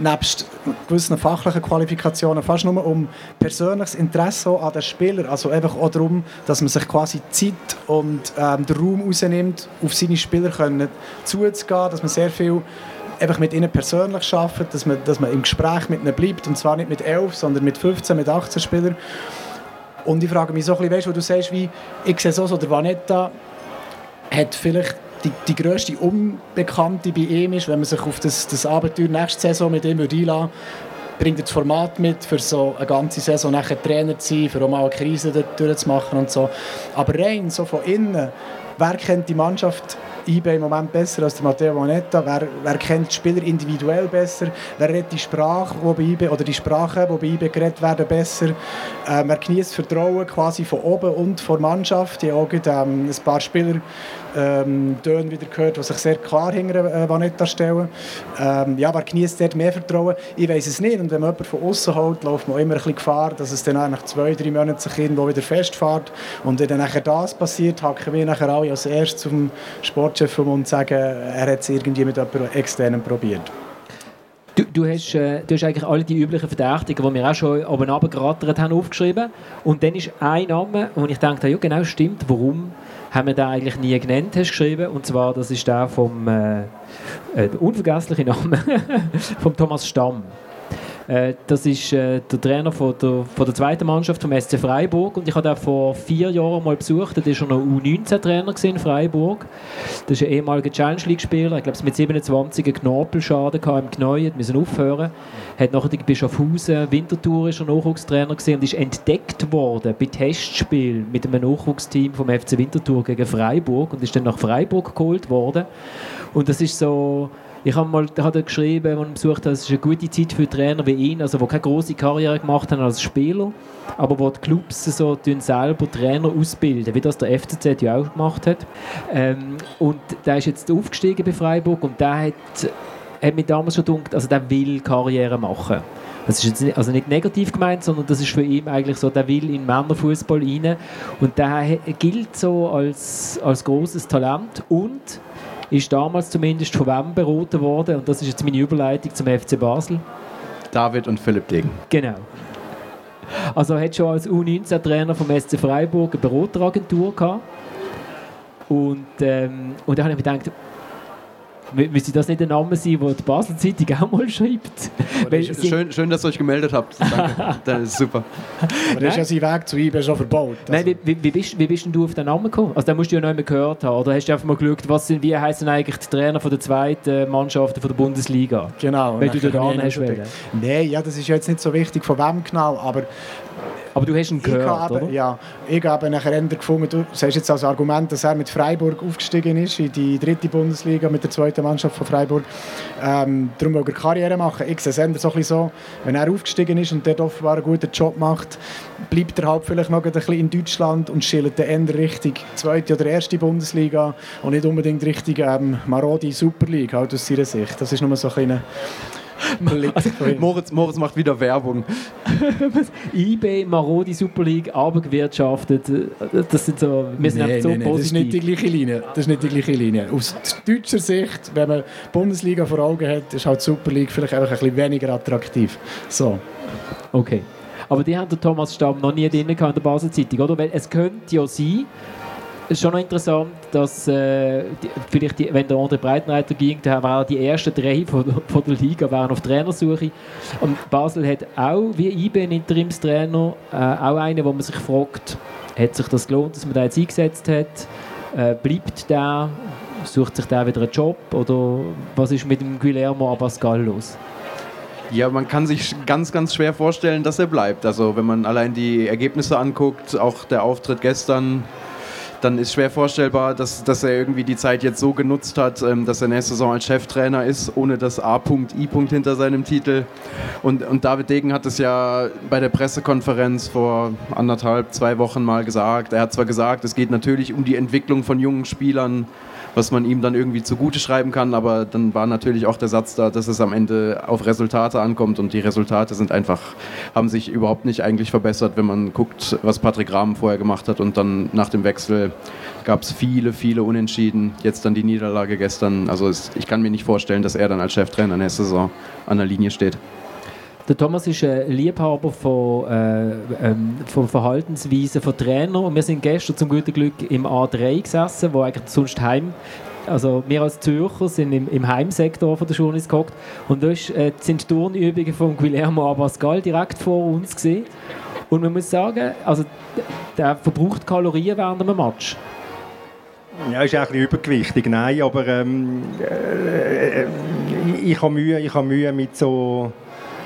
nebst gewissen fachlichen Qualifikationen fast nur um persönliches Interesse an den Spielern. Also einfach auch darum, dass man sich quasi Zeit und ähm, den Raum rausnimmt, auf seine Spieler können zuzugehen, dass man sehr viel einfach mit ihnen persönlich arbeitet, dass man, dass man im Gespräch mit ihnen bleibt und zwar nicht mit 11, sondern mit 15, mit 18 Spielern. Und ich frage mich so ein bisschen, weißt, wo du sagst, wie, ich sehe so, so der Vanetta hat vielleicht die, die grösste Unbekannte bei ihm ist, wenn man sich auf das, das Abenteuer nächste Saison mit ihm einlassen bringt er das Format mit, für so eine ganze Saison nachher Trainer zu sein, für auch mal eine Krise durchzumachen und so. Aber rein so von innen, wer kennt die Mannschaft IB im Moment besser als der Matteo Monetta? Wer, wer kennt die Spieler individuell besser? Wer redet die Sprache, wo bei IB, oder die Sprachen, die bei IB geredet werden, besser? Ähm, wer genießt Vertrauen quasi von oben und von der Mannschaft? Ich auch ähm, ein paar Spieler ähm, Töne wieder gehört, die sich sehr klar hinter äh, Vanetta stellen. Ähm, ja, wer genießt dort mehr Vertrauen? Ich weiß es nicht. Und wenn man jemanden von außen holt, läuft man immer ein bisschen Gefahr, dass es dann nach zwei, drei Monaten sich irgendwo wieder festfährt. Und wenn dann nachher das passiert, hacken wir nachher alle als erstes zum Sportchef und sagen, er hat es irgendwie mit jemandem externen probiert. Du, du, hast, äh, du hast eigentlich alle die üblichen Verdächtigen, die wir auch schon oben runtergerattert haben, aufgeschrieben. Und dann ist ein Name, wo ich dachte, ja genau, stimmt, warum haben wir den eigentlich nie genannt, hast geschrieben. Und zwar, das ist der vom äh, äh, unvergessliche Name vom Thomas Stamm. Äh, das ist äh, der Trainer von der, von der zweiten Mannschaft vom SC Freiburg und ich habe ihn vor vier Jahren mal besucht. Da war er noch U19-Trainer in Freiburg. Das ist ein ehemaliger Challenge League-Spieler. Ich glaube, mit 27 einen Knorpelschaden im Knie, musste aufhören. Hat nachher bei Schaffhausen, Winterthur ist er Nachwuchstrainer gewesen und ist entdeckt worden bei Testspielen mit einem Nachwuchsteam vom FC Winterthur gegen Freiburg und ist dann nach Freiburg geholt worden. Und das ist so ich habe mal er geschrieben, als ich besucht habe, es ist eine gute Zeit für Trainer wie ihn, also die keine große Karriere gemacht haben als Spieler, aber wo die Clubs so selber Trainer ausbilden, wie das der FCZ ja auch gemacht hat. Ähm, und der ist jetzt aufgestiegen bei Freiburg und der hat, hat mich damals schon gedacht, also der will Karriere machen. Das ist jetzt nicht, also nicht negativ gemeint, sondern das ist für ihn eigentlich so, der will in Männerfußball rein und der gilt so als, als großes Talent und ist damals zumindest von wem beraten worden? Und das ist jetzt meine Überleitung zum FC Basel. David und Philipp Degen. Genau. Also er hat schon als U19-Trainer vom SC Freiburg eine Berateragentur gehabt. Und, ähm, und da habe ich mir gedacht, Müsste das nicht der Name sein, den die Basel Zeitung auch mal schreibt? schön, schön, dass ihr euch gemeldet habt. Danke. das ist super. Aber das ist ja sein Weg zu IB schon verbaut. Also. Nein, wie, wie, bist, wie bist denn du auf den Namen gekommen? Also, den musst du ja noch nicht mehr gehört haben. Oder hast du einfach mal geschaut, was sind, wie heißen eigentlich die Trainer von der zweiten Mannschaft von der Bundesliga? Genau. Wenn du da hast Nein, ja, das ist jetzt nicht so wichtig, von wem genau, aber aber du hast ihn gehört, oder? Ja, ich habe nachher gefunden, du sagst jetzt als Argument, dass er mit Freiburg aufgestiegen ist in die dritte Bundesliga mit der zweiten Mannschaft von Freiburg. Ähm, darum will er Karriere machen. Ich sehe es so, so, wenn er aufgestiegen ist und dort offenbar einen guten Job macht, bleibt er halt vielleicht noch ein bisschen in Deutschland und schillt dann eher Richtung zweite oder erste Bundesliga und nicht unbedingt Richtung ähm, Marodi Super League, halt aus seiner Sicht. Das ist nur so ein kleiner also, Moritz, Moritz macht wieder Werbung. eBay, Marodi Super League, abgewirtschaftet. Das sind so, wir sind nee, so nee, positiv. Das ist nicht die gleiche Linie. Das ist nicht die gleiche Linie. Aus deutscher Sicht, wenn man die Bundesliga vor Augen hat, ist halt die Super League vielleicht einfach ein bisschen weniger attraktiv. So. Okay. Aber die haben den Thomas Stamm noch nie drin in der Basel-Zeitung, oder? Weil es könnte ja sein, ist schon noch interessant, dass äh, vielleicht, die, wenn der André Breitenreiter ging, dann waren die ersten drei von, von der Liga waren auf Trainersuche. Und Basel hat auch, wie IB, einen Interimstrainer, äh, auch einen, wo man sich fragt, hat sich das gelohnt, dass man da jetzt eingesetzt hat? Äh, bleibt der? Sucht sich der wieder einen Job? Oder was ist mit dem Guillermo Abascal los? Ja, man kann sich ganz, ganz schwer vorstellen, dass er bleibt. Also wenn man allein die Ergebnisse anguckt, auch der Auftritt gestern, dann ist schwer vorstellbar, dass, dass er irgendwie die Zeit jetzt so genutzt hat, ähm, dass er nächste Saison als Cheftrainer ist, ohne das A.I. hinter seinem Titel. Und, und David Degen hat es ja bei der Pressekonferenz vor anderthalb, zwei Wochen mal gesagt. Er hat zwar gesagt, es geht natürlich um die Entwicklung von jungen Spielern, was man ihm dann irgendwie zugute schreiben kann. Aber dann war natürlich auch der Satz da, dass es am Ende auf Resultate ankommt und die Resultate sind einfach, haben sich überhaupt nicht eigentlich verbessert, wenn man guckt, was Patrick Rahmen vorher gemacht hat und dann nach dem Wechsel gab es viele, viele Unentschieden. Jetzt dann die Niederlage gestern. Also es, ich kann mir nicht vorstellen, dass er dann als Cheftrainer nächste Saison an der Linie steht. Der Thomas ist ein Liebhaber von, äh, ähm, von Verhaltensweisen von Trainern. Und wir sind gestern zum guten Glück im A3 gesessen, wo eigentlich sonst heim also wir als Zürcher sind im, im Heimsektor von der Journalist gehockt. Und da äh, sind Turnübungen von Guillermo Abascal direkt vor uns gesehen und man muss sagen, also der verbraucht Kalorien während einem Match. Ja, ist auch ein bisschen übergewichtig, nein, aber ähm, äh, äh ich habe Mühe, ich habe Mühe mit so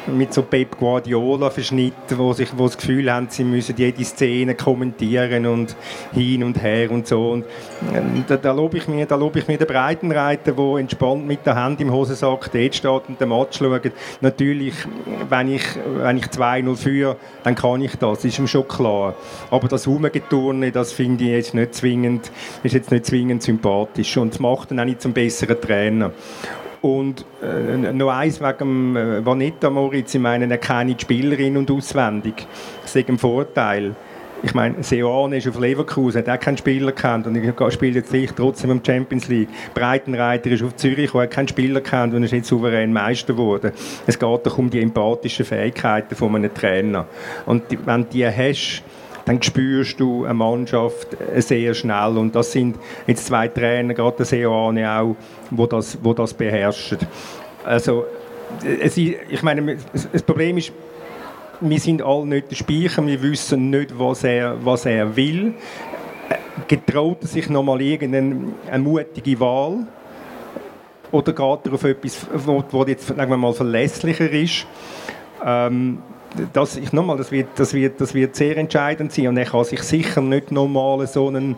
mit so Pep Guardiola Verschnitten, wo sich wo das Gefühl haben, sie müssen jede Szene kommentieren und hin und her und so. Und ähm, da, da lobe ich mir, da lobe ich mir den Breitenreiter, der entspannt mit der Hand im Hosensack dort steht und den Match schaut. Natürlich, wenn ich, wenn ich 2-0 führe, dann kann ich das, ist ihm schon klar. Aber das Rumgeturne, das finde ich jetzt nicht zwingend, ist jetzt nicht zwingend sympathisch und macht ihn auch nicht zum besseren Trainer. Und äh, noch eins wegen äh, Vanetta Moritz, ich meine, er kennt die Spielerin und auswendig. Das ist ein Vorteil. Ich meine, Seoane ist auf Leverkusen, hat auch keinen Spieler kennt und er spielt jetzt vielleicht trotzdem im Champions League. Breitenreiter ist auf Zürich, er hat keinen Spieler kennt und ist jetzt souverän Meister geworden. Es geht doch um die empathischen Fähigkeiten von einem Trainer. Und wenn du die hast, dann spürst du eine Mannschaft sehr schnell. Und das sind jetzt zwei Trainer, gerade der Seoane auch, wo das, wo das beherrschen. Also, es, ich meine, das Problem ist, wir sind alle nicht der Speicher, wir wissen nicht, was er, was er will. Getraut er sich nochmal irgendeine mutige Wahl? Oder geht er auf etwas, was jetzt sagen wir mal verlässlicher ist? Ähm, das, ich, nochmal, das, wird, das, wird, das wird sehr entscheidend sein und er kann sich sicher nicht nochmal so einen,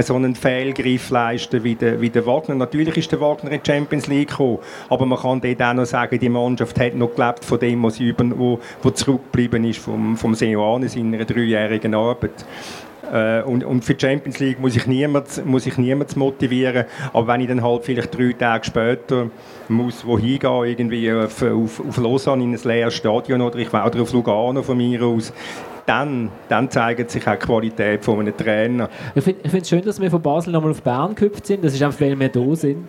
so einen Fehlgriff leisten wie der, wie der Wagner. Natürlich ist der Wagner in die Champions League gekommen, aber man kann dort auch noch sagen, die Mannschaft hat noch gelebt von dem, was sie über, wo, wo zurückgeblieben ist vom, vom Seoane, seiner dreijährigen Arbeit. Äh, und, und, für die Champions League muss ich niemand, muss ich niemand motivieren. Aber wenn ich dann halt vielleicht drei Tage später muss wohin gehen, irgendwie auf, auf, auf Lausanne in ein leeres Stadion oder ich oder auf Lugano von mir aus, dann, dann zeigt sich auch die Qualität von einem Trainer. Ich finde es schön, dass wir von Basel nochmal auf Bern gehüpft sind. Das ist einfach, weil wir da sind.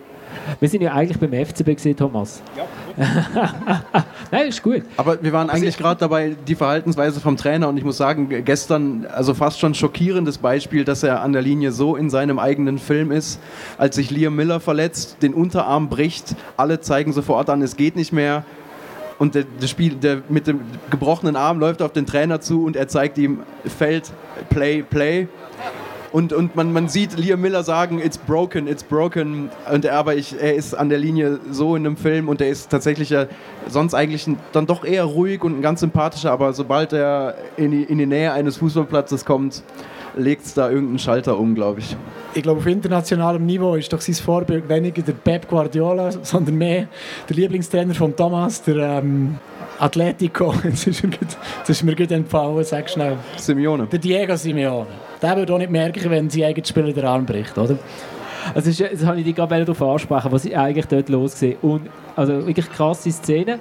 Wir sind ja eigentlich beim FCB gesehen, Thomas. Ja. Nein, ist gut. Aber wir waren eigentlich gerade dabei, die Verhaltensweise vom Trainer und ich muss sagen, gestern, also fast schon schockierendes Beispiel, dass er an der Linie so in seinem eigenen Film ist, als sich Liam Miller verletzt, den Unterarm bricht, alle zeigen sofort an, es geht nicht mehr. Und der, der, Spiel, der mit dem gebrochenen Arm läuft auf den Trainer zu und er zeigt ihm Feld, Play, Play. Und, und man, man sieht Liam Miller sagen, it's broken, it's broken. Und er, aber ich, er ist an der Linie so in einem Film und er ist tatsächlich ja sonst eigentlich ein, dann doch eher ruhig und ein ganz sympathischer, aber sobald er in die, in die Nähe eines Fußballplatzes kommt, legt es da irgendeinen Schalter um, glaube ich. Ich glaube, auf internationalem Niveau ist doch sein Vorbild weniger der Pep Guardiola, sondern mehr der Lieblingstrainer von Thomas, der ähm, Atletico. Ist, ist mir gut entfallen, sag schnell. Simeone. Der Diego Simeone. Der würde auch nicht merken, wenn sein eigenes Spieler den Arm bricht, oder? Also das, habe ich dich gerade darauf ansprechen, was ich eigentlich dort los Und also wirklich krasse Szene.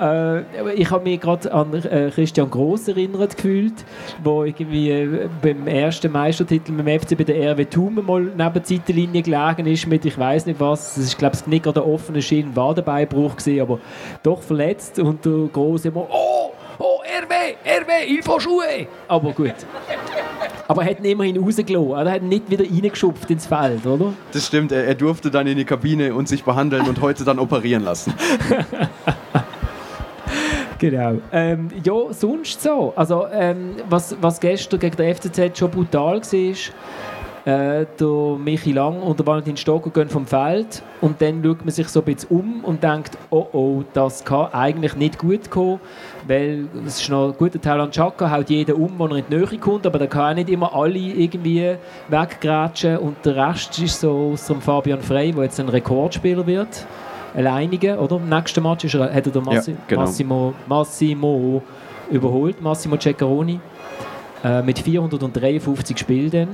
Äh, ich habe mich gerade an äh, Christian Gross erinnert gefühlt, wo irgendwie äh, beim ersten Meistertitel mit FC bei der RW Thun mal neben der Seitenlinie gelegen ist mit ich weiß nicht was. Das ist glaube ich nicht gerade ein offener Schienenwadenbeinbruch gesehen, aber doch verletzt und der Gross immer oh oh RW faut jouer! Aber gut. Aber er hat ihn immerhin rausgelassen. Er hat ihn nicht wieder reingeschupft ins Feld, oder? Das stimmt, er, er durfte dann in die Kabine und sich behandeln und heute dann operieren lassen. Genau. Ähm, ja, sonst so. Also, ähm, was, was gestern gegen den FCZ schon brutal war, äh, der Michi Lang und der Valentin Stocker gehen vom Feld und dann schaut man sich so ein bisschen um und denkt, oh oh, das kann eigentlich nicht gut kommen, weil es ist noch ein guter Teil an Chaka, haut jeder um, der in die Nähe kommt, aber da kann auch nicht immer alle irgendwie weggrätschen und der Rest ist so aus dem Fabian Frey, der jetzt ein Rekordspieler wird alleinigen, oder? Im nächsten Match ist er, hat er den Massi Ja, genau. Massimo, Massimo überholt, Massimo Ceccaroni, äh, mit 453 Spielen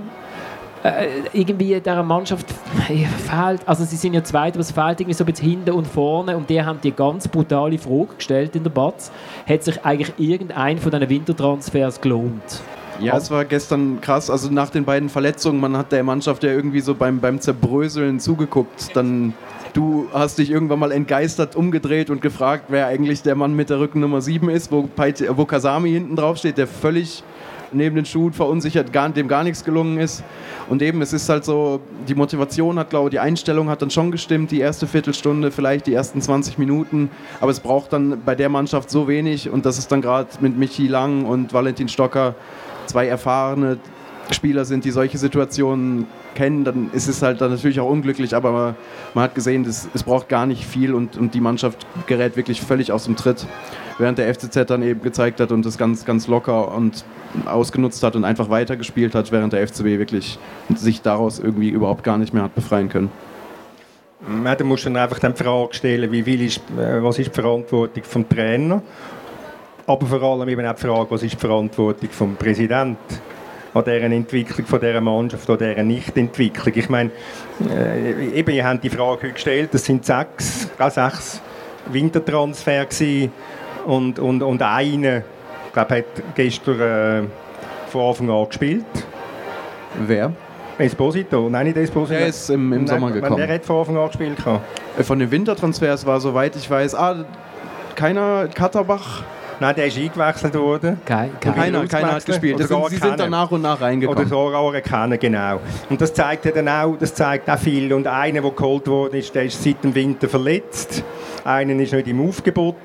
irgendwie in dieser Mannschaft äh, fehlt, also sie sind ja zweit, aber es fehlt irgendwie so ein bisschen hinten und vorne und die haben die ganz brutale Frage gestellt in der Batz. Hat sich eigentlich irgendein von diesen Wintertransfers gelohnt? Ja, es war gestern krass. Also nach den beiden Verletzungen, man hat der Mannschaft ja irgendwie so beim, beim Zerbröseln zugeguckt. Dann du hast dich irgendwann mal entgeistert umgedreht und gefragt, wer eigentlich der Mann mit der Rückennummer 7 ist, wo, wo Kasami hinten drauf steht, der völlig neben den Schuhen verunsichert, gar, dem gar nichts gelungen ist. Und eben, es ist halt so, die Motivation hat, glaube ich, die Einstellung hat dann schon gestimmt, die erste Viertelstunde, vielleicht die ersten 20 Minuten. Aber es braucht dann bei der Mannschaft so wenig und das ist dann gerade mit Michi Lang und Valentin Stocker zwei erfahrene Spieler sind, die solche Situationen kennen, dann ist es halt dann natürlich auch unglücklich, aber man hat gesehen, das, es braucht gar nicht viel und, und die Mannschaft gerät wirklich völlig aus dem Tritt, während der FCZ dann eben gezeigt hat und das ganz, ganz locker und ausgenutzt hat und einfach weitergespielt hat, während der FCB wirklich sich daraus irgendwie überhaupt gar nicht mehr hat befreien können. Ja, da musst du dann einfach die Frage stellen, wie viel ist, äh, was ist die Verantwortung vom Trainer, aber vor allem eben auch die Frage, was ist die Verantwortung vom Präsidenten an deren Entwicklung von dieser Mannschaft, an deren Nichtentwicklung. Ich meine, äh, eben, ihr habt die Frage heute gestellt, das sind sechs, auch sechs Wintertransfer gewesen und, und, und einer, ich glaube, hat gestern äh, von Anfang an gespielt. Wer? Esposito, nein, nicht Esposito. Der ist im- im Sommer Nein, gekommen. Wer hat von Anfang an gespielt? Äh, Von den Wintertransfers war, soweit ich weiß, ah, keiner, Katterbach, Nein, der ist eingewechselt worden. Kein, kein- keiner, keiner hat gespielt. Oder Das sind, sie sind dann nach und nach Oder reingekommen. so auch erkennen, genau. Und das zeigt ja dann auch, das zeigt auch viel. Und einer, der geholt worden ist, der ist seit dem Winter verletzt. Einer ist nicht im Aufgebot.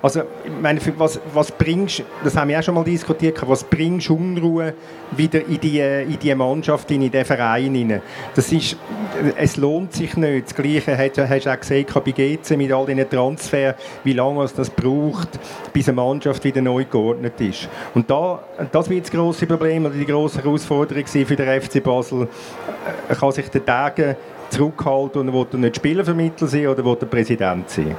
Also, ich meine, für was, was bringst das haben wir auch schon mal diskutiert, was bringst Unruhe wieder in die, in die Mannschaft, in den Verein hinein? Das ist, es lohnt sich nicht. Das Gleiche hast, du auch gesehen bei GC mit all diesen Transfers, wie lange es das braucht, bis eine Mannschaft wieder neu geordnet ist. Und da, das wird das grosse Problem oder die grosse Herausforderung für den FC Basel. Kann sich der Tage zurückhalten und will er nicht Spielervermittler sein oder will er Präsident sein?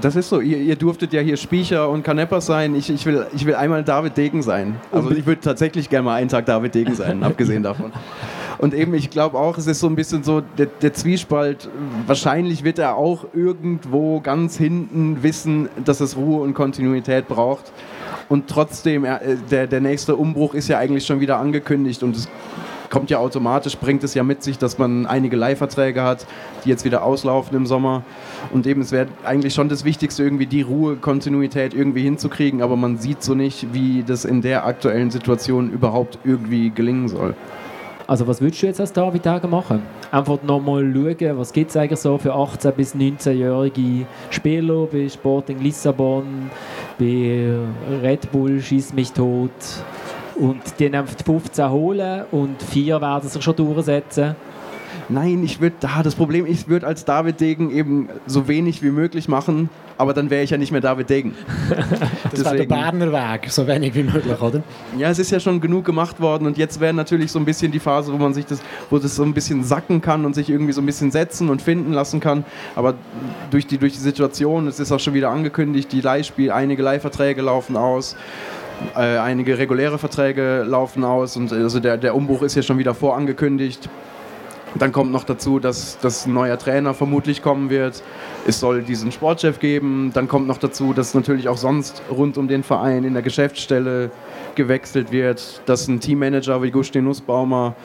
Das ist so, ihr, ihr durftet ja hier Spiecher und Kaneppers sein. Ich, ich, will, ich will einmal David Degen sein. Also ich würde tatsächlich gerne mal einen Tag David Degen sein, abgesehen davon. Und eben, ich glaube auch, es ist so ein bisschen so der, der Zwiespalt. Wahrscheinlich wird er auch irgendwo ganz hinten wissen, dass es Ruhe und Kontinuität braucht. Und trotzdem, äh, der, der nächste Umbruch ist ja eigentlich schon wieder angekündigt und es kommt ja automatisch, bringt es ja mit sich, dass man einige Leihverträge hat, die jetzt wieder auslaufen im Sommer. Und eben, es wäre eigentlich schon das Wichtigste, irgendwie die Ruhe, Kontinuität irgendwie hinzukriegen, aber man sieht so nicht, wie das in der aktuellen Situation überhaupt irgendwie gelingen soll. Also was würdest du jetzt als David Hagen machen? Einfach nochmal schauen, was gibt es eigentlich so für 18- bis 19-jährige Spieler bei Sporting Lissabon, bei Red Bull Schieß mich tot und die einfach die 15 holen und vier werden sich schon durchsetzen. Nein, ich würde, da das Problem, ich würde als David Degen eben so wenig wie möglich machen, aber dann wäre ich ja nicht mehr David Degen. Das wäre der Berner Weg, so wenig wie möglich, oder? Ja, es ist ja schon genug gemacht worden und jetzt wäre natürlich so ein bisschen die Phase, wo man sich das, wo das so ein bisschen sacken kann und sich irgendwie so ein bisschen setzen und finden lassen kann. Aber durch die, durch die Situation, es ist auch schon wieder angekündigt, die Leihspiel, einige Leihverträge laufen aus. Äh, einige reguläre Verträge laufen aus und also der, der Umbruch ist ja schon wieder vorangekündigt. Dann kommt noch dazu, dass, dass ein neuer Trainer vermutlich kommen wird. Es soll diesen Sportchef geben. Dann kommt noch dazu, dass natürlich auch sonst rund um den Verein in der Geschäftsstelle gewechselt wird. Dass ein Teammanager wie Gustin Nussbaumer,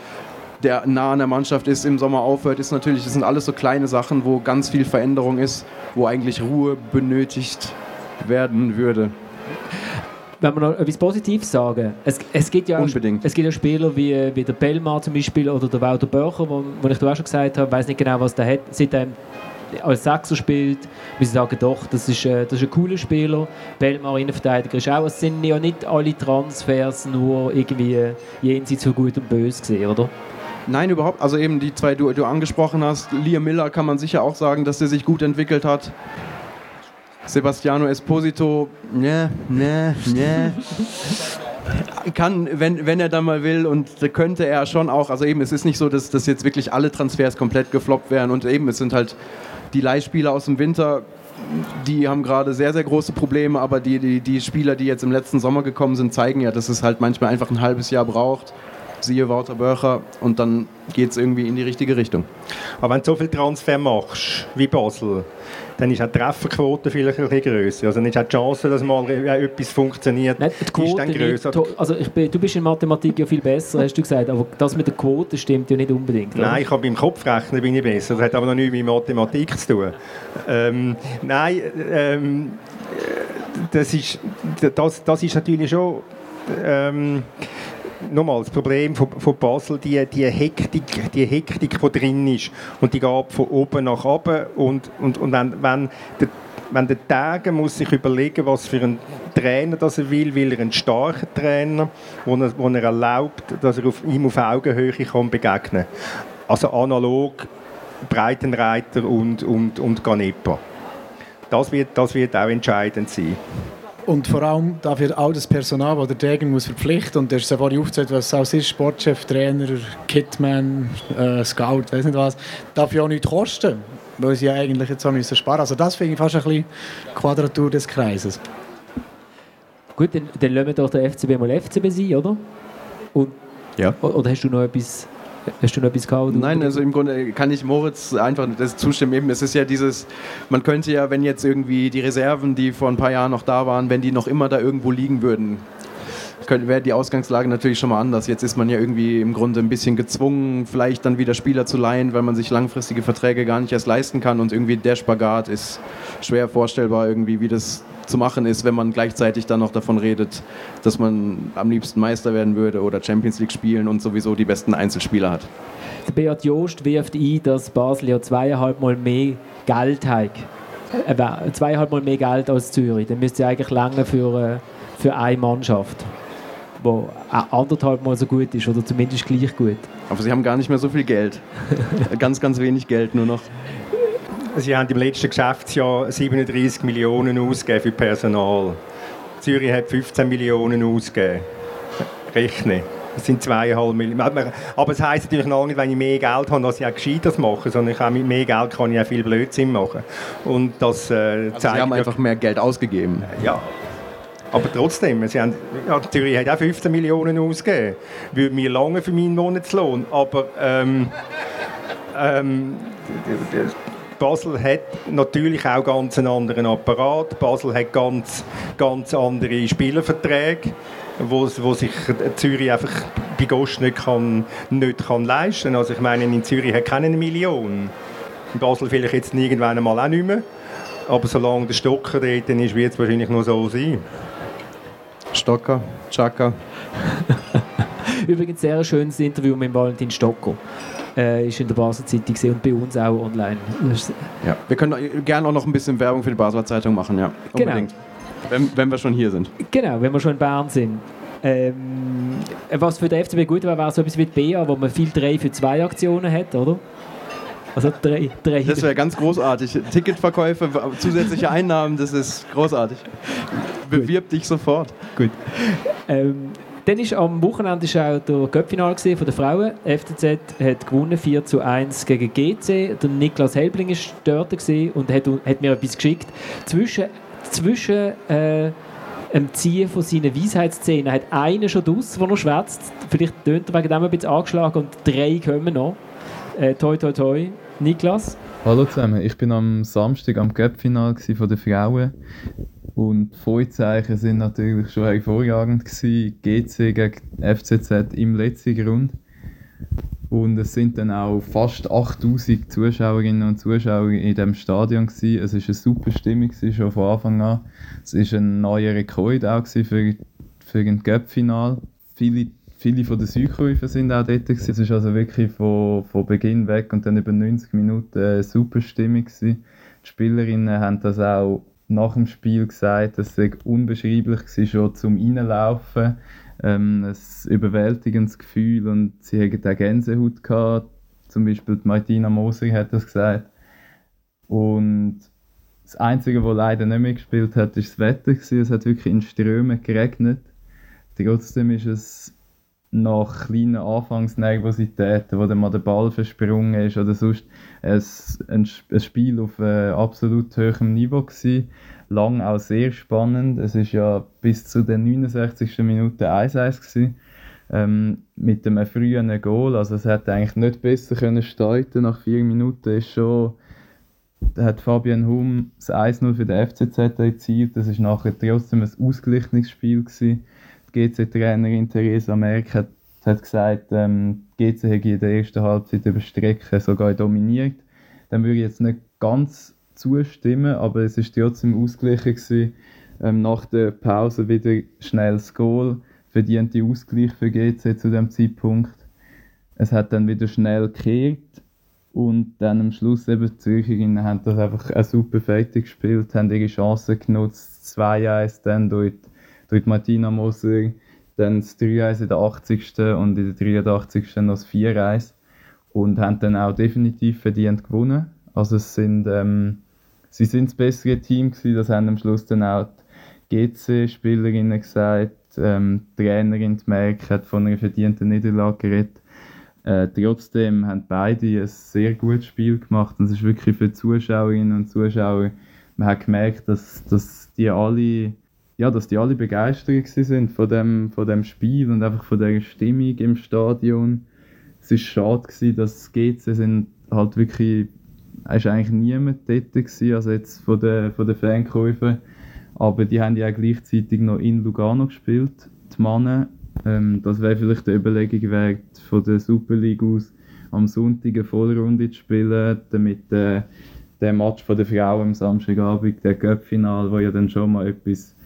der nah an der Mannschaft ist, im Sommer aufhört, ist natürlich, das sind alles so kleine Sachen, wo ganz viel Veränderung ist, wo eigentlich Ruhe benötigt werden würde. Wenn wir noch etwas Positives sagen, es, es gibt ja Unbedingt. es gibt ja Spieler wie, wie der Bellmar zum Beispiel oder der Walter Börcher, wo, wo ich da auch schon gesagt habe, ich weiß nicht genau, was der hat, seitdem als Sechser spielt, muss ich sagen, doch, das ist, äh, das ist ein cooler Spieler. Bellmar Innenverteidiger ist auch, es sind ja nicht alle Transfers nur irgendwie jenseits von Gut und Böse gesehen, oder? Nein, überhaupt. Also eben die zwei, die du angesprochen hast. Liam Miller kann man sicher auch sagen, dass der sich gut entwickelt hat. Sebastiano Esposito, ne, ne, ne. Kann, wenn, wenn er dann mal will und könnte er schon auch, also eben, es ist nicht so, dass, dass jetzt wirklich alle Transfers komplett gefloppt wären und eben, es sind halt die Leihspieler aus dem Winter, die haben gerade sehr, sehr große Probleme, aber die, die, die Spieler, die jetzt im letzten Sommer gekommen sind, zeigen ja, dass es halt manchmal einfach ein halbes Jahr braucht. Siehe Wouter Börcher und dann geht es irgendwie in die richtige Richtung. Aber wenn du so viel Transfer machst, wie Basel, dann ist auch die Trefferquote vielleicht ein bisschen grösser. Also dann ist auch die Chance, dass mal etwas funktioniert, Nein, die Quote ist dann grösser. Nicht, also ich bin, du bist in Mathematik ja viel besser, hast du gesagt, aber das mit der Quote stimmt ja nicht unbedingt. Oder? Nein, ich habe beim Kopfrechnen bin ich besser. Das hat aber noch nichts mit Mathematik zu tun. Ähm, nein, ähm, das, ist, das, das ist natürlich schon... Ähm, nochmal, das Problem von, von Basel, die, die, Hektik, die Hektik, die drin ist, und die geht von oben nach unten. Und, und, und wenn, wenn der wenn der Tage muss sich überlegen, was für einen Trainer das er will, will er einen starken Trainer, wo er, wo er erlaubt, dass er auf, ihm auf Augenhöhe kann begegnen Also analog Breitenreiter und, und, und Ganepa. Das wird, das wird auch entscheidend sein. Und vor allem dafür all das Personal, das der Degen muss verpflichten und der ist vorhin aufgezeigt, was es alles ist, Sportchef, Trainer, Kitman, äh, Scout, weiß nicht was, darf ja auch nichts kosten, weil sie ja eigentlich jetzt auch müssen sparen Also das finde ich fast ein bisschen Quadratur des Kreises. Gut, dann, dann lassen wir doch der FCB mal FCB sein, oder? Und, ja. Oder hast du noch etwas Hast du noch etwas gehabt? Nein, also im Grunde kann ich Moritz einfach das zustimmen. Eben, es ist ja dieses, man könnte ja, wenn jetzt irgendwie die Reserven, die vor ein paar Jahren noch da waren, wenn die noch immer da irgendwo liegen würden, wäre die Ausgangslage natürlich schon mal anders. Jetzt ist man ja irgendwie im Grunde ein bisschen gezwungen, vielleicht dann wieder Spieler zu leihen, weil man sich langfristige Verträge gar nicht erst leisten kann und irgendwie der Spagat ist schwer vorstellbar irgendwie, wie das zu machen ist, wenn man gleichzeitig dann noch davon redet, dass man am liebsten Meister werden würde oder Champions League spielen und sowieso die besten Einzelspieler hat. Der Beat Joost wirft ein, dass Basel ja zweieinhalb Mal mehr Geld hat. Äh, zweieinhalb Mal mehr Geld als Zürich. Dann müsste ja eigentlich lange für, äh, für eine Mannschaft die anderthalb Mal so gut ist oder zumindest gleich gut. Aber sie haben gar nicht mehr so viel Geld. ganz, ganz wenig Geld nur noch. Sie haben im letzten Geschäftsjahr 37 Millionen ausgegeben für Personal. Zürich hat 15 Millionen ausgegeben. Rechne. Das sind zweieinhalb Millionen. Aber es heisst natürlich noch nicht, wenn ich mehr Geld habe, dass ich auch Gescheiteres mache, sondern ich mit mehr Geld kann ich auch viel Blödsinn machen. Und das äh, also Sie haben einfach mehr Geld ausgegeben. Ja. Aber trotzdem, sie haben, ja, Zürich hat auch 15 Millionen ausgegeben. Würde mir lange für meinen Monatslohn. Aber ähm, ähm, Basel hat natürlich auch ganz einen anderen Apparat. Basel hat ganz, ganz andere Spielerverträge, wo, wo sich Zürich einfach bei Gost nicht, kann, nicht kann leisten kann. Also ich meine, in Zürich hat keine Million. In Basel vielleicht jetzt irgendwann einmal auch nicht mehr. Aber solange der Stocker dort ist, wird es wahrscheinlich nur so sein. Stocker, Chaka. Übrigens sehr schönes Interview mit Valentin Stocker äh, ist in der Basler Zeitung und bei uns auch online. Ja, wir können gerne auch noch ein bisschen Werbung für die Basler Zeitung machen, ja. Genau. Unbedingt. Genau. Wenn, wenn wir schon hier sind. Genau, wenn wir schon in Bern sind. Ähm, was für den FCB gut wäre, wäre so etwas wie die BA, wo man viel 3 für 2 Aktionen hat, oder? Also drei, drei. Das wäre ganz großartig. Ticketverkäufe, zusätzliche Einnahmen, das ist großartig. Bewirb dich sofort. Gut. Ähm, dann ist am Wochenende ist auch der Göppfinal von den Frauen. FCZ hat gewonnen 4 zu 1 gegen GC. Der Niklas Helbling war dort und hat, hat mir etwas geschickt. Zwischen, zwischen äh, dem Ziehen von seinen Weisheitszähnen hat einer schon draus, der noch schwätzt. Vielleicht tönt er wegen dem ein bisschen angeschlagen und drei kommen noch. Äh, toi, toi, toi. Niklas? Hallo zusammen, ich bin am Samstag am Cup-Final der Frauen und die Vorzeichen sind natürlich schon hervorragend gewesen. GC gegen FCZ im letzten Grund. Und es sind dann auch fast 8000 Zuschauerinnen und Zuschauer in diesem Stadion. Gewesen. Es war eine super Stimmung gewesen, schon von Anfang an. Es war ein neuer Rekord auch für, für ein Cup-Final. Viele, viele von den Südkurven sind auch dort. Gewesen. Es war also wirklich von, von Beginn weg und dann über 90 Minuten eine super Stimmung. Gewesen. Die Spielerinnen haben das auch nach dem Spiel gesagt, dass es unbeschreiblich war, schon zum Reinlaufen ähm, ein überwältigendes Gefühl und sie hatten auch Gänsehaut gehabt. Zum Beispiel Martina Moser hat das gesagt. Und das Einzige, was leider nicht mehr gespielt hat, war das Wetter. Es hat wirklich in Strömen geregnet. Trotzdem ist es nach kleinen Anfangsnervositäten, wo dann mal der Ball versprungen ist oder sonst ein, ein, Spiel auf äh, absolut hohem Niveau gewesen. Lang auch sehr spannend. Es ist ja bis zu der 69. Minute 1-1 ähm, mit einem frühen Goal. Also es hätte eigentlich nicht besser können starten. Nach vier Minuten ist schon hat Fabian Hum das 1-0 für den FCZ erzielt. Das ist nachher trotzdem ein ausgeglichenes Spiel gewesen die GC-Trainerin Theresa Merck hat, hat gesagt, ähm, GC hätte in der ersten Halbzeit über Strecke sogar dominiert. Dann würde ich jetzt nicht ganz zustimmen, aber es ist trotzdem ausgeglichen gewesen. Ähm, nach der Pause wieder schnell das Goal, verdiente Ausgleich für GC zu dem Zeitpunkt. Es hat dann wieder schnell gekehrt und dann am Schluss eben die Zürcherinnen haben das einfach eine super fertig gespielt, haben ihre Chancen genutzt, 2-1 dann durch Martina Moser, dann das 3-1 in der 80. und in der 83. noch das 4-1 und haben dann auch definitiv verdient gewonnen. Also es sind, ähm, sie sind das bessere Team gewesen, das haben am Schluss dann auch die GC-Spielerinnen gesagt, ähm, die Trainerin die Merck hat von einer verdienten Niederlage geredet. Äh, trotzdem haben beide ein sehr gutes Spiel gemacht und es ist wirklich für die Zuschauerinnen und Zuschauer, man hat gemerkt, dass, dass die alle ja, dass die alle begeistert sind von dem, von dem Spiel und einfach von der Stimmung im Stadion. Es war schade gewesen, dass GC sind halt wirklich, es war eigentlich niemand dort gewesen, also jetzt von den, von den Fankurven. Aber die haben ja auch gleichzeitig noch in Lugano gespielt, die Männer. Ähm, das wäre vielleicht eine Überlegung wert, von der Super League aus am Sonntag eine Vollrunde zu spielen, damit äh, der Match von der Frauen am Samstagabend, der Cup-Final, wo ja dann schon mal etwas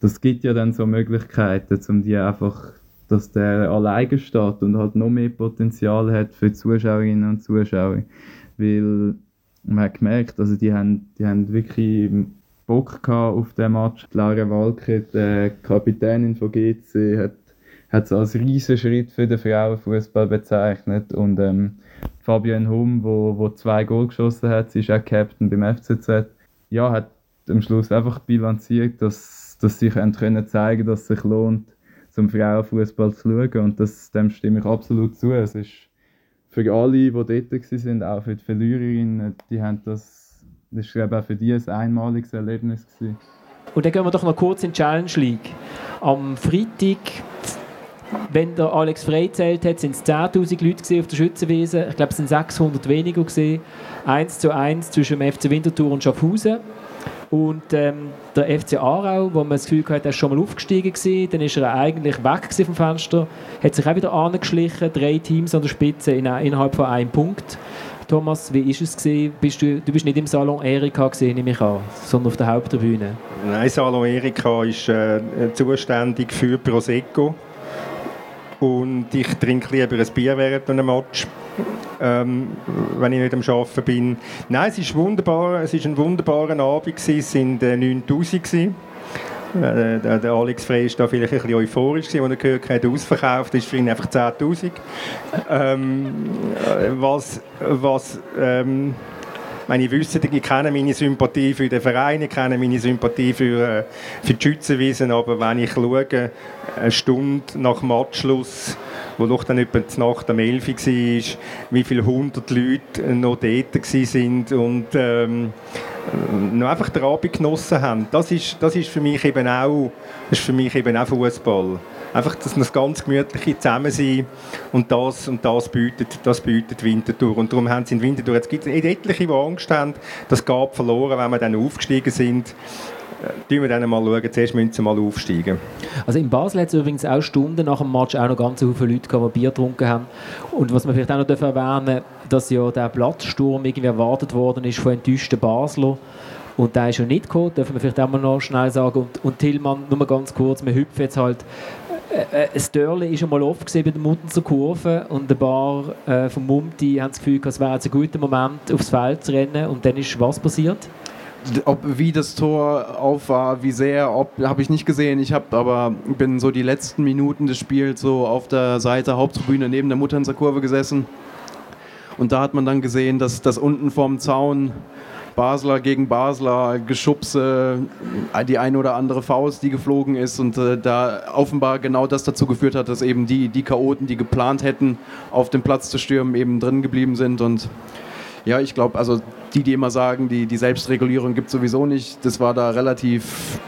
das gibt ja dann so Möglichkeiten, um die einfach, dass der alleine steht und halt noch mehr Potenzial hat für Zuschauerinnen und Zuschauer. Weil man hat gemerkt, also die haben, die haben wirklich Bock auf den Match. Laura Walke, die Kapitänin von GC, hat hat es als riesen Schritt für den Frauenfußball bezeichnet und ähm, Fabian Hum, wo, wo zwei Goal geschossen hat, sie ist auch Captain beim FCZ, ja, hat am Schluss einfach bilanziert, dass dass sie können zeigen dass es sich lohnt, zum Frauenfußball zu schauen. Und das, dem stimme ich absolut zu. Es ist für alle, die dort waren, auch für die Verliererinnen, die haben das, das war auch für die ein einmaliges Erlebnis. Gewesen. Und dann gehen wir doch noch kurz in die Challenge League. Am Freitag, wenn der Alex Frey zählt hat, sind es 10'000 Leute auf der Schützenwiese. Ich glaube, es sind 600 weniger. Gewesen. 1 zu 1 zwischen dem FC Winterthur und Schaffhausen. Und ähm, der FC Aarau, wo man das Gefühl hatte, er ist schon mal aufgestiegen gewesen, dann ist er eigentlich weg vom Fenster, hat sich auch wieder angeschlichen, drei Teams an der Spitze in, innerhalb von einem Punkt. Thomas, wie ist es gewesen? Bist du, du bist nicht im Salon Erika gesehen, nehme ich an, sondern auf der Haupttribüne. Nein, Salon Erika ist äh, zuständig für Prosecco und ich trinke lieber ein Bier während einem Match ähm, wenn ich nicht am Arbeiten bin. Nein, es ist wunderbar, es ist ein wunderbarer Abend gewesen. es waren äh, 9000 gewesen. Äh, der Alex Frey war da vielleicht ein bisschen euphorisch, als er gehört hat, ausverkauft, ist für ihn einfach 10'000. Ähm, äh, was, was ähm, meine wissen, ich kenne meine Sympathie für den Verein, ich kenne meine Sympathie für, äh, für die Schützenwiesen, aber wenn ich schaue, eine Stunde nach Matchschluss wo doch dann etwa die Nacht am 11 war, wie viele hundert Leute noch dort sind und ähm, noch einfach den Abend genossen haben. Das ist, das ist für mich eben auch, das ist für mich eben auch Fußball. Einfach das, das ganz gemütliche Zusammensein und das, und das bietet, das bietet Winterthur. Und darum haben sie in Winterthur, jetzt gibt es etliche, die Angst haben, das gab verloren, wenn wir dann aufgestiegen sind. Äh, schauen wir dann mal schauen. Zuerst müssen sie mal aufsteigen. Also in Basel hat es übrigens auch Stunden nach dem Match auch noch ganz viele Leute gehabt, die Bier getrunken haben. Und was man vielleicht auch noch erwähnen dass ja der Platzsturm irgendwie erwartet worden ist von enttäuschten Basler. Und der ist ja nicht gekommen, dürfen wir vielleicht auch mal noch schnell sagen. Und, und Tillmann, nur mal ganz kurz, wir hüpfen jetzt halt äh, äh Dörli ist schon mal oft bei der Muttenzer Kurve und ein paar äh, vom Mumti haben das Gefühl, es wäre jetzt ein guter Moment, aufs Feld zu rennen. Und dann ist was passiert? ob wie das Tor auf war, wie sehr, habe ich nicht gesehen. Ich habe aber bin so die letzten Minuten des Spiels so auf der Seite Haupttribüne neben der Muttenser Kurve gesessen und da hat man dann gesehen, dass das unten vorm Zaun Basler gegen Basler, Geschubse, die eine oder andere Faust, die geflogen ist. Und äh, da offenbar genau das dazu geführt hat, dass eben die, die Chaoten, die geplant hätten, auf den Platz zu stürmen, eben drin geblieben sind. Und ja, ich glaube, also die, die immer sagen, die, die Selbstregulierung gibt es sowieso nicht, das war da relativ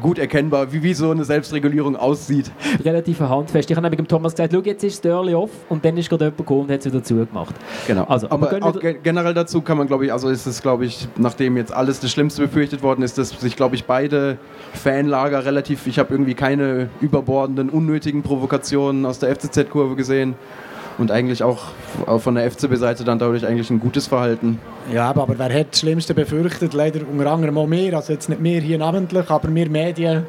gut erkennbar, wie, wie so eine Selbstregulierung aussieht. Relativ handfest. Ich habe mit dem Thomas gesagt, schau, jetzt ist das Early off und dann ist gerade jemand gekommen und hat es wieder zugemacht. Genau. Also, aber auch generell dazu kann man, glaube ich, also ist es, glaube ich, nachdem jetzt alles das Schlimmste befürchtet worden ist, dass sich, glaube ich, beide Fanlager relativ, ich habe irgendwie keine überbordenden, unnötigen Provokationen aus der FCZ-Kurve gesehen und eigentlich auch von der FCB-Seite dann dadurch eigentlich ein gutes Verhalten. Ja, aber, wer hat das Schlimmste befürchtet? Leider unter anderem auch mehr, also jetzt nicht mehr hier namentlich, aber wir Medien,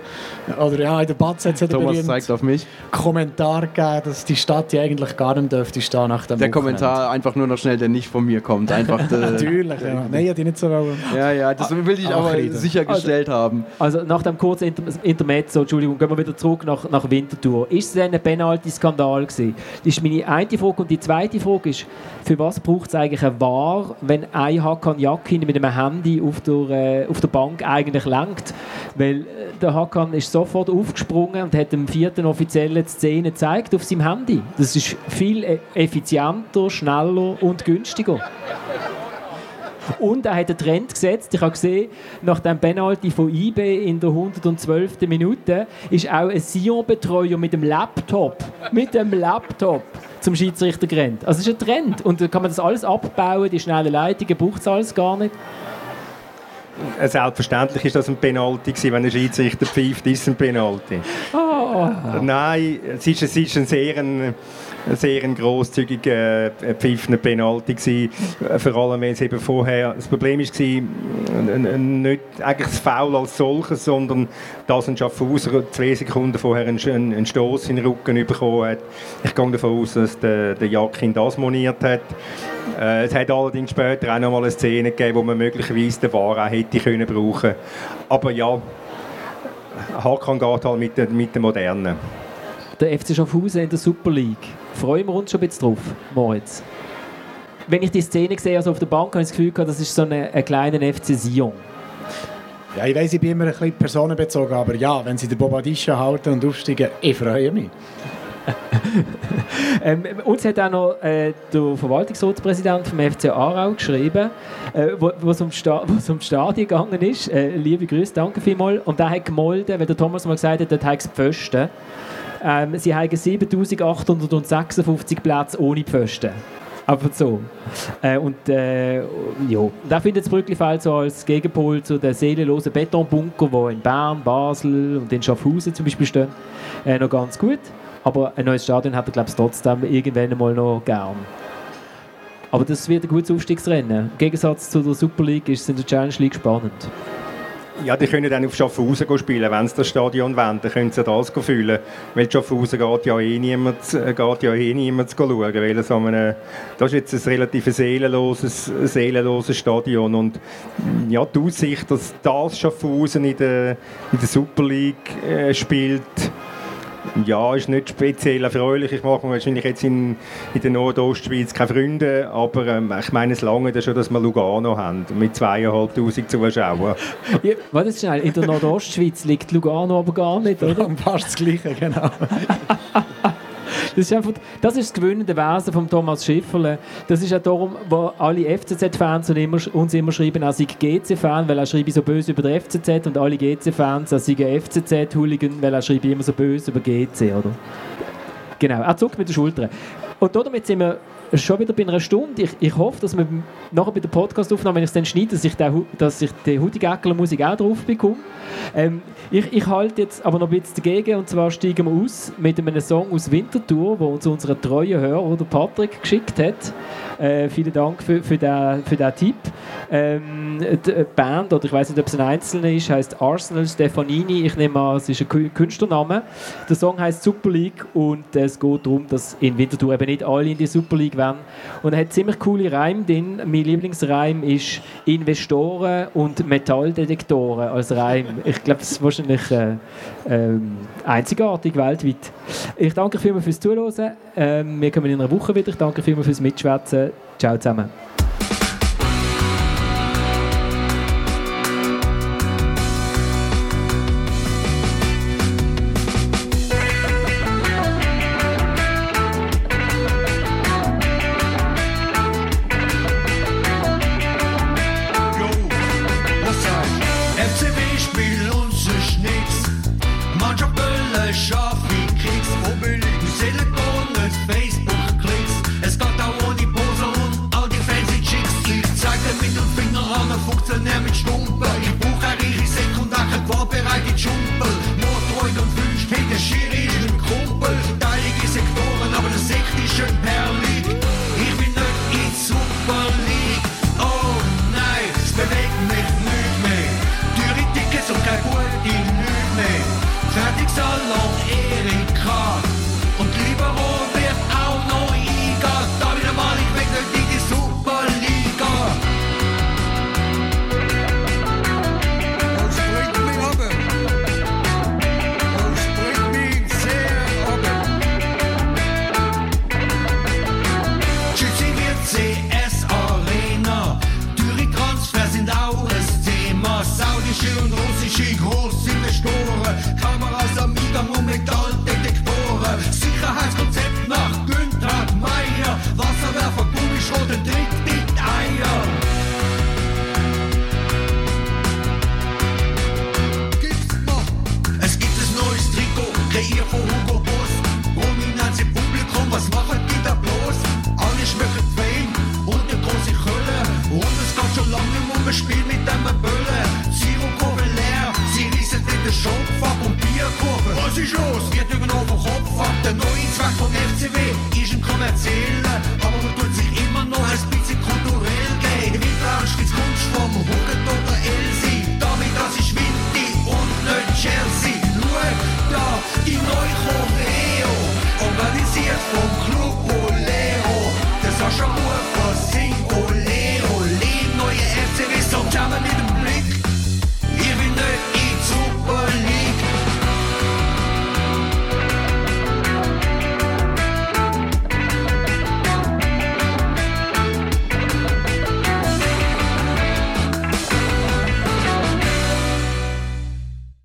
oder ja, in der Batz hat es Thomas zeigt auf mich. Kommentar gegeben, dass die Stadt ja eigentlich gar nicht dürfte stehen nach dem Der Wochenende. Kommentar einfach nur noch schnell, der nicht von mir kommt. Einfach Natürlich, ja. Nein, ich nicht so wollen. Ja, ja, das will ich aber sichergestellt also, haben. Also nach dem kurzen Inter Intermezzo, Entschuldigung, gehen wir wieder zurück nach, nach Winterthur. Ist es ein Penalty-Skandal gewesen? Das ist meine eine Frage. Und die zweite Frage ist, für was braucht es eigentlich ein VAR, wenn ein Hakan Yakin mit einem Handy auf der, äh, auf der Bank eigentlich lenkt? Weil äh, der Hakan ist sofort aufgesprungen und hat dem vierten Offiziellen die Szene gezeigt auf seinem Handy. Das ist viel e-, effizienter, schneller und günstiger. Und er hat einen Trend gesetzt. Ich habe gesehen, nach dem Penalty von IB in der 112. Minute ist auch ein Sion-Betreuer mit dem Laptop, mit dem Laptop zum Schiedsrichter gerannt. Also es ist ein Trend. Und da kann man das alles abbauen, die schnellen Leitungen braucht es alles gar nicht. Selbstverständlich ist das ein Penalty gewesen, wenn ein Schiedsrichter pfeift, ist es ein Penalty. Oh. Nein, es ist, es ist ein sehr ein, sehr ein grosszügiger äh, pfiffener Penalty gewesen, vor allem wenn es eben vorher, das Problem war nicht eigentlich das Foul als solches, sondern dass ein Schaffhauser zwei Sekunden vorher einen, einen Stoß in den Rücken bekommen hat. Ich gehe davon aus, dass der, der Jakin das moniert hat. Äh, es hat allerdings später auch noch mal eine Szene gegeben, wo man möglicherweise den VAR auch hätte können brauchen. Aber ja, Hakan geht halt mit mit der Modernen. Der FC Schaffhausen in der Super League. Freuen wir uns schon ein bisschen drauf, Moritz? Wenn ich die Szene sehe, also auf der Bank, habe ich das Gefühl, das ist so ein, ein kleiner FC Sion. Ja, ich weiß, ich bin immer ein bisschen personenbezogen, aber ja, wenn sie den Bobadisha halten und aufsteigen, ich freue mich. ähm, uns hat auch noch äh, der Verwaltungsratspräsident vom FC Aarau geschrieben, äh, wo, es um, Sta um Stadion gegangen ist. Äh, liebe Grüße, danke vielmals. Und der hat gemolden, weil der Thomas mal gesagt hat, dort hat es Pfosten. Ähm, sie haben 7856 Plätze ohne Pfosten. Einfach so. Äh, und äh, ja, da findet das Brücklifeld so als Gegenpol zu den seelenlosen Betonbunker, die in Bern, Basel und in Schaffhausen zum Beispiel stehen, äh, noch ganz gut. Aber ein neues Stadion hat er, glaube ich, trotzdem irgendwann mal noch gern. Aber das wird ein gutes Aufstiegsrennen. Im Gegensatz zu der Super League ist es in der Challenge League spannend. Ja, die können dann auf Schaffhausen spielen, wenn sie das Stadion wollen, dann können sie das fühlen. Weil Schaffhausen geht ja eh niemand, äh, geht ja eh niemand schauen, weil so eine, das ist jetzt ein relativ seelenloses, seelenloses Stadion und ja, die Aussicht, dass das Schaffhausen in der, in der Super League äh, spielt, ja, ist nicht speziell erfreulich. Ich mache wahrscheinlich jetzt in, in der Nordostschweiz keine Freunde, aber ähm, ich meine, es lange schon, dass wir Lugano haben, mit zweieinhalbtausend Zuschauern. Ja, warte schnell, in der Nordostschweiz liegt Lugano aber gar nicht, oder? Fast das Gleiche, genau. ist einfach, das ist das gewöhnende Wesen von Thomas Schifferle. Das ist auch darum, wo alle FCZ-Fans uns immer schreiben, er sei GC-Fan, weil er schreibe so böse über den FCZ und alle GC-Fans, er sei FCZ-Hooligan, weil er schreibe immer so böse über GC, oder? Genau, er zuckt mit den Schultern. Und damit sind wir schon wieder bei einer Stunde. Ich, ich hoffe, dass wir nachher bei der Podcastaufnahme, wenn ich es dann schneide, dass ich, den, dass ich die Hudigeckler Musik auch drauf bekomme. Ähm, ich, ich halte jetzt aber noch ein bisschen dagegen und zwar steigen wir aus mit einem Song aus Winterthur, wo uns unser treuer Hörer, der Patrick, geschickt hat. Äh, vielen Dank für, für, den, für den Tipp. Ähm, die Band, oder ich weiß nicht, ob es ein Einzelner ist, heißt Arsenal Stefanini. Ich nehme an, es ist ein Künstlername. Der Song heißt Super League und es geht darum, dass in Winterthur eben nicht alle in die Super League werden. Und er hat ziemlich coole Reime drin. Mein Lieblingsreim ist Investoren und Metalldetektoren als Reim. Ich glaube, das ist wahrscheinlich äh, äh, einzigartig weltweit. Ich danke vielmals fürs Zuhören. Ähm, wir kommen in einer Woche wieder. Ich danke vielmals fürs Mitschwätzen. Ciao zusammen. ist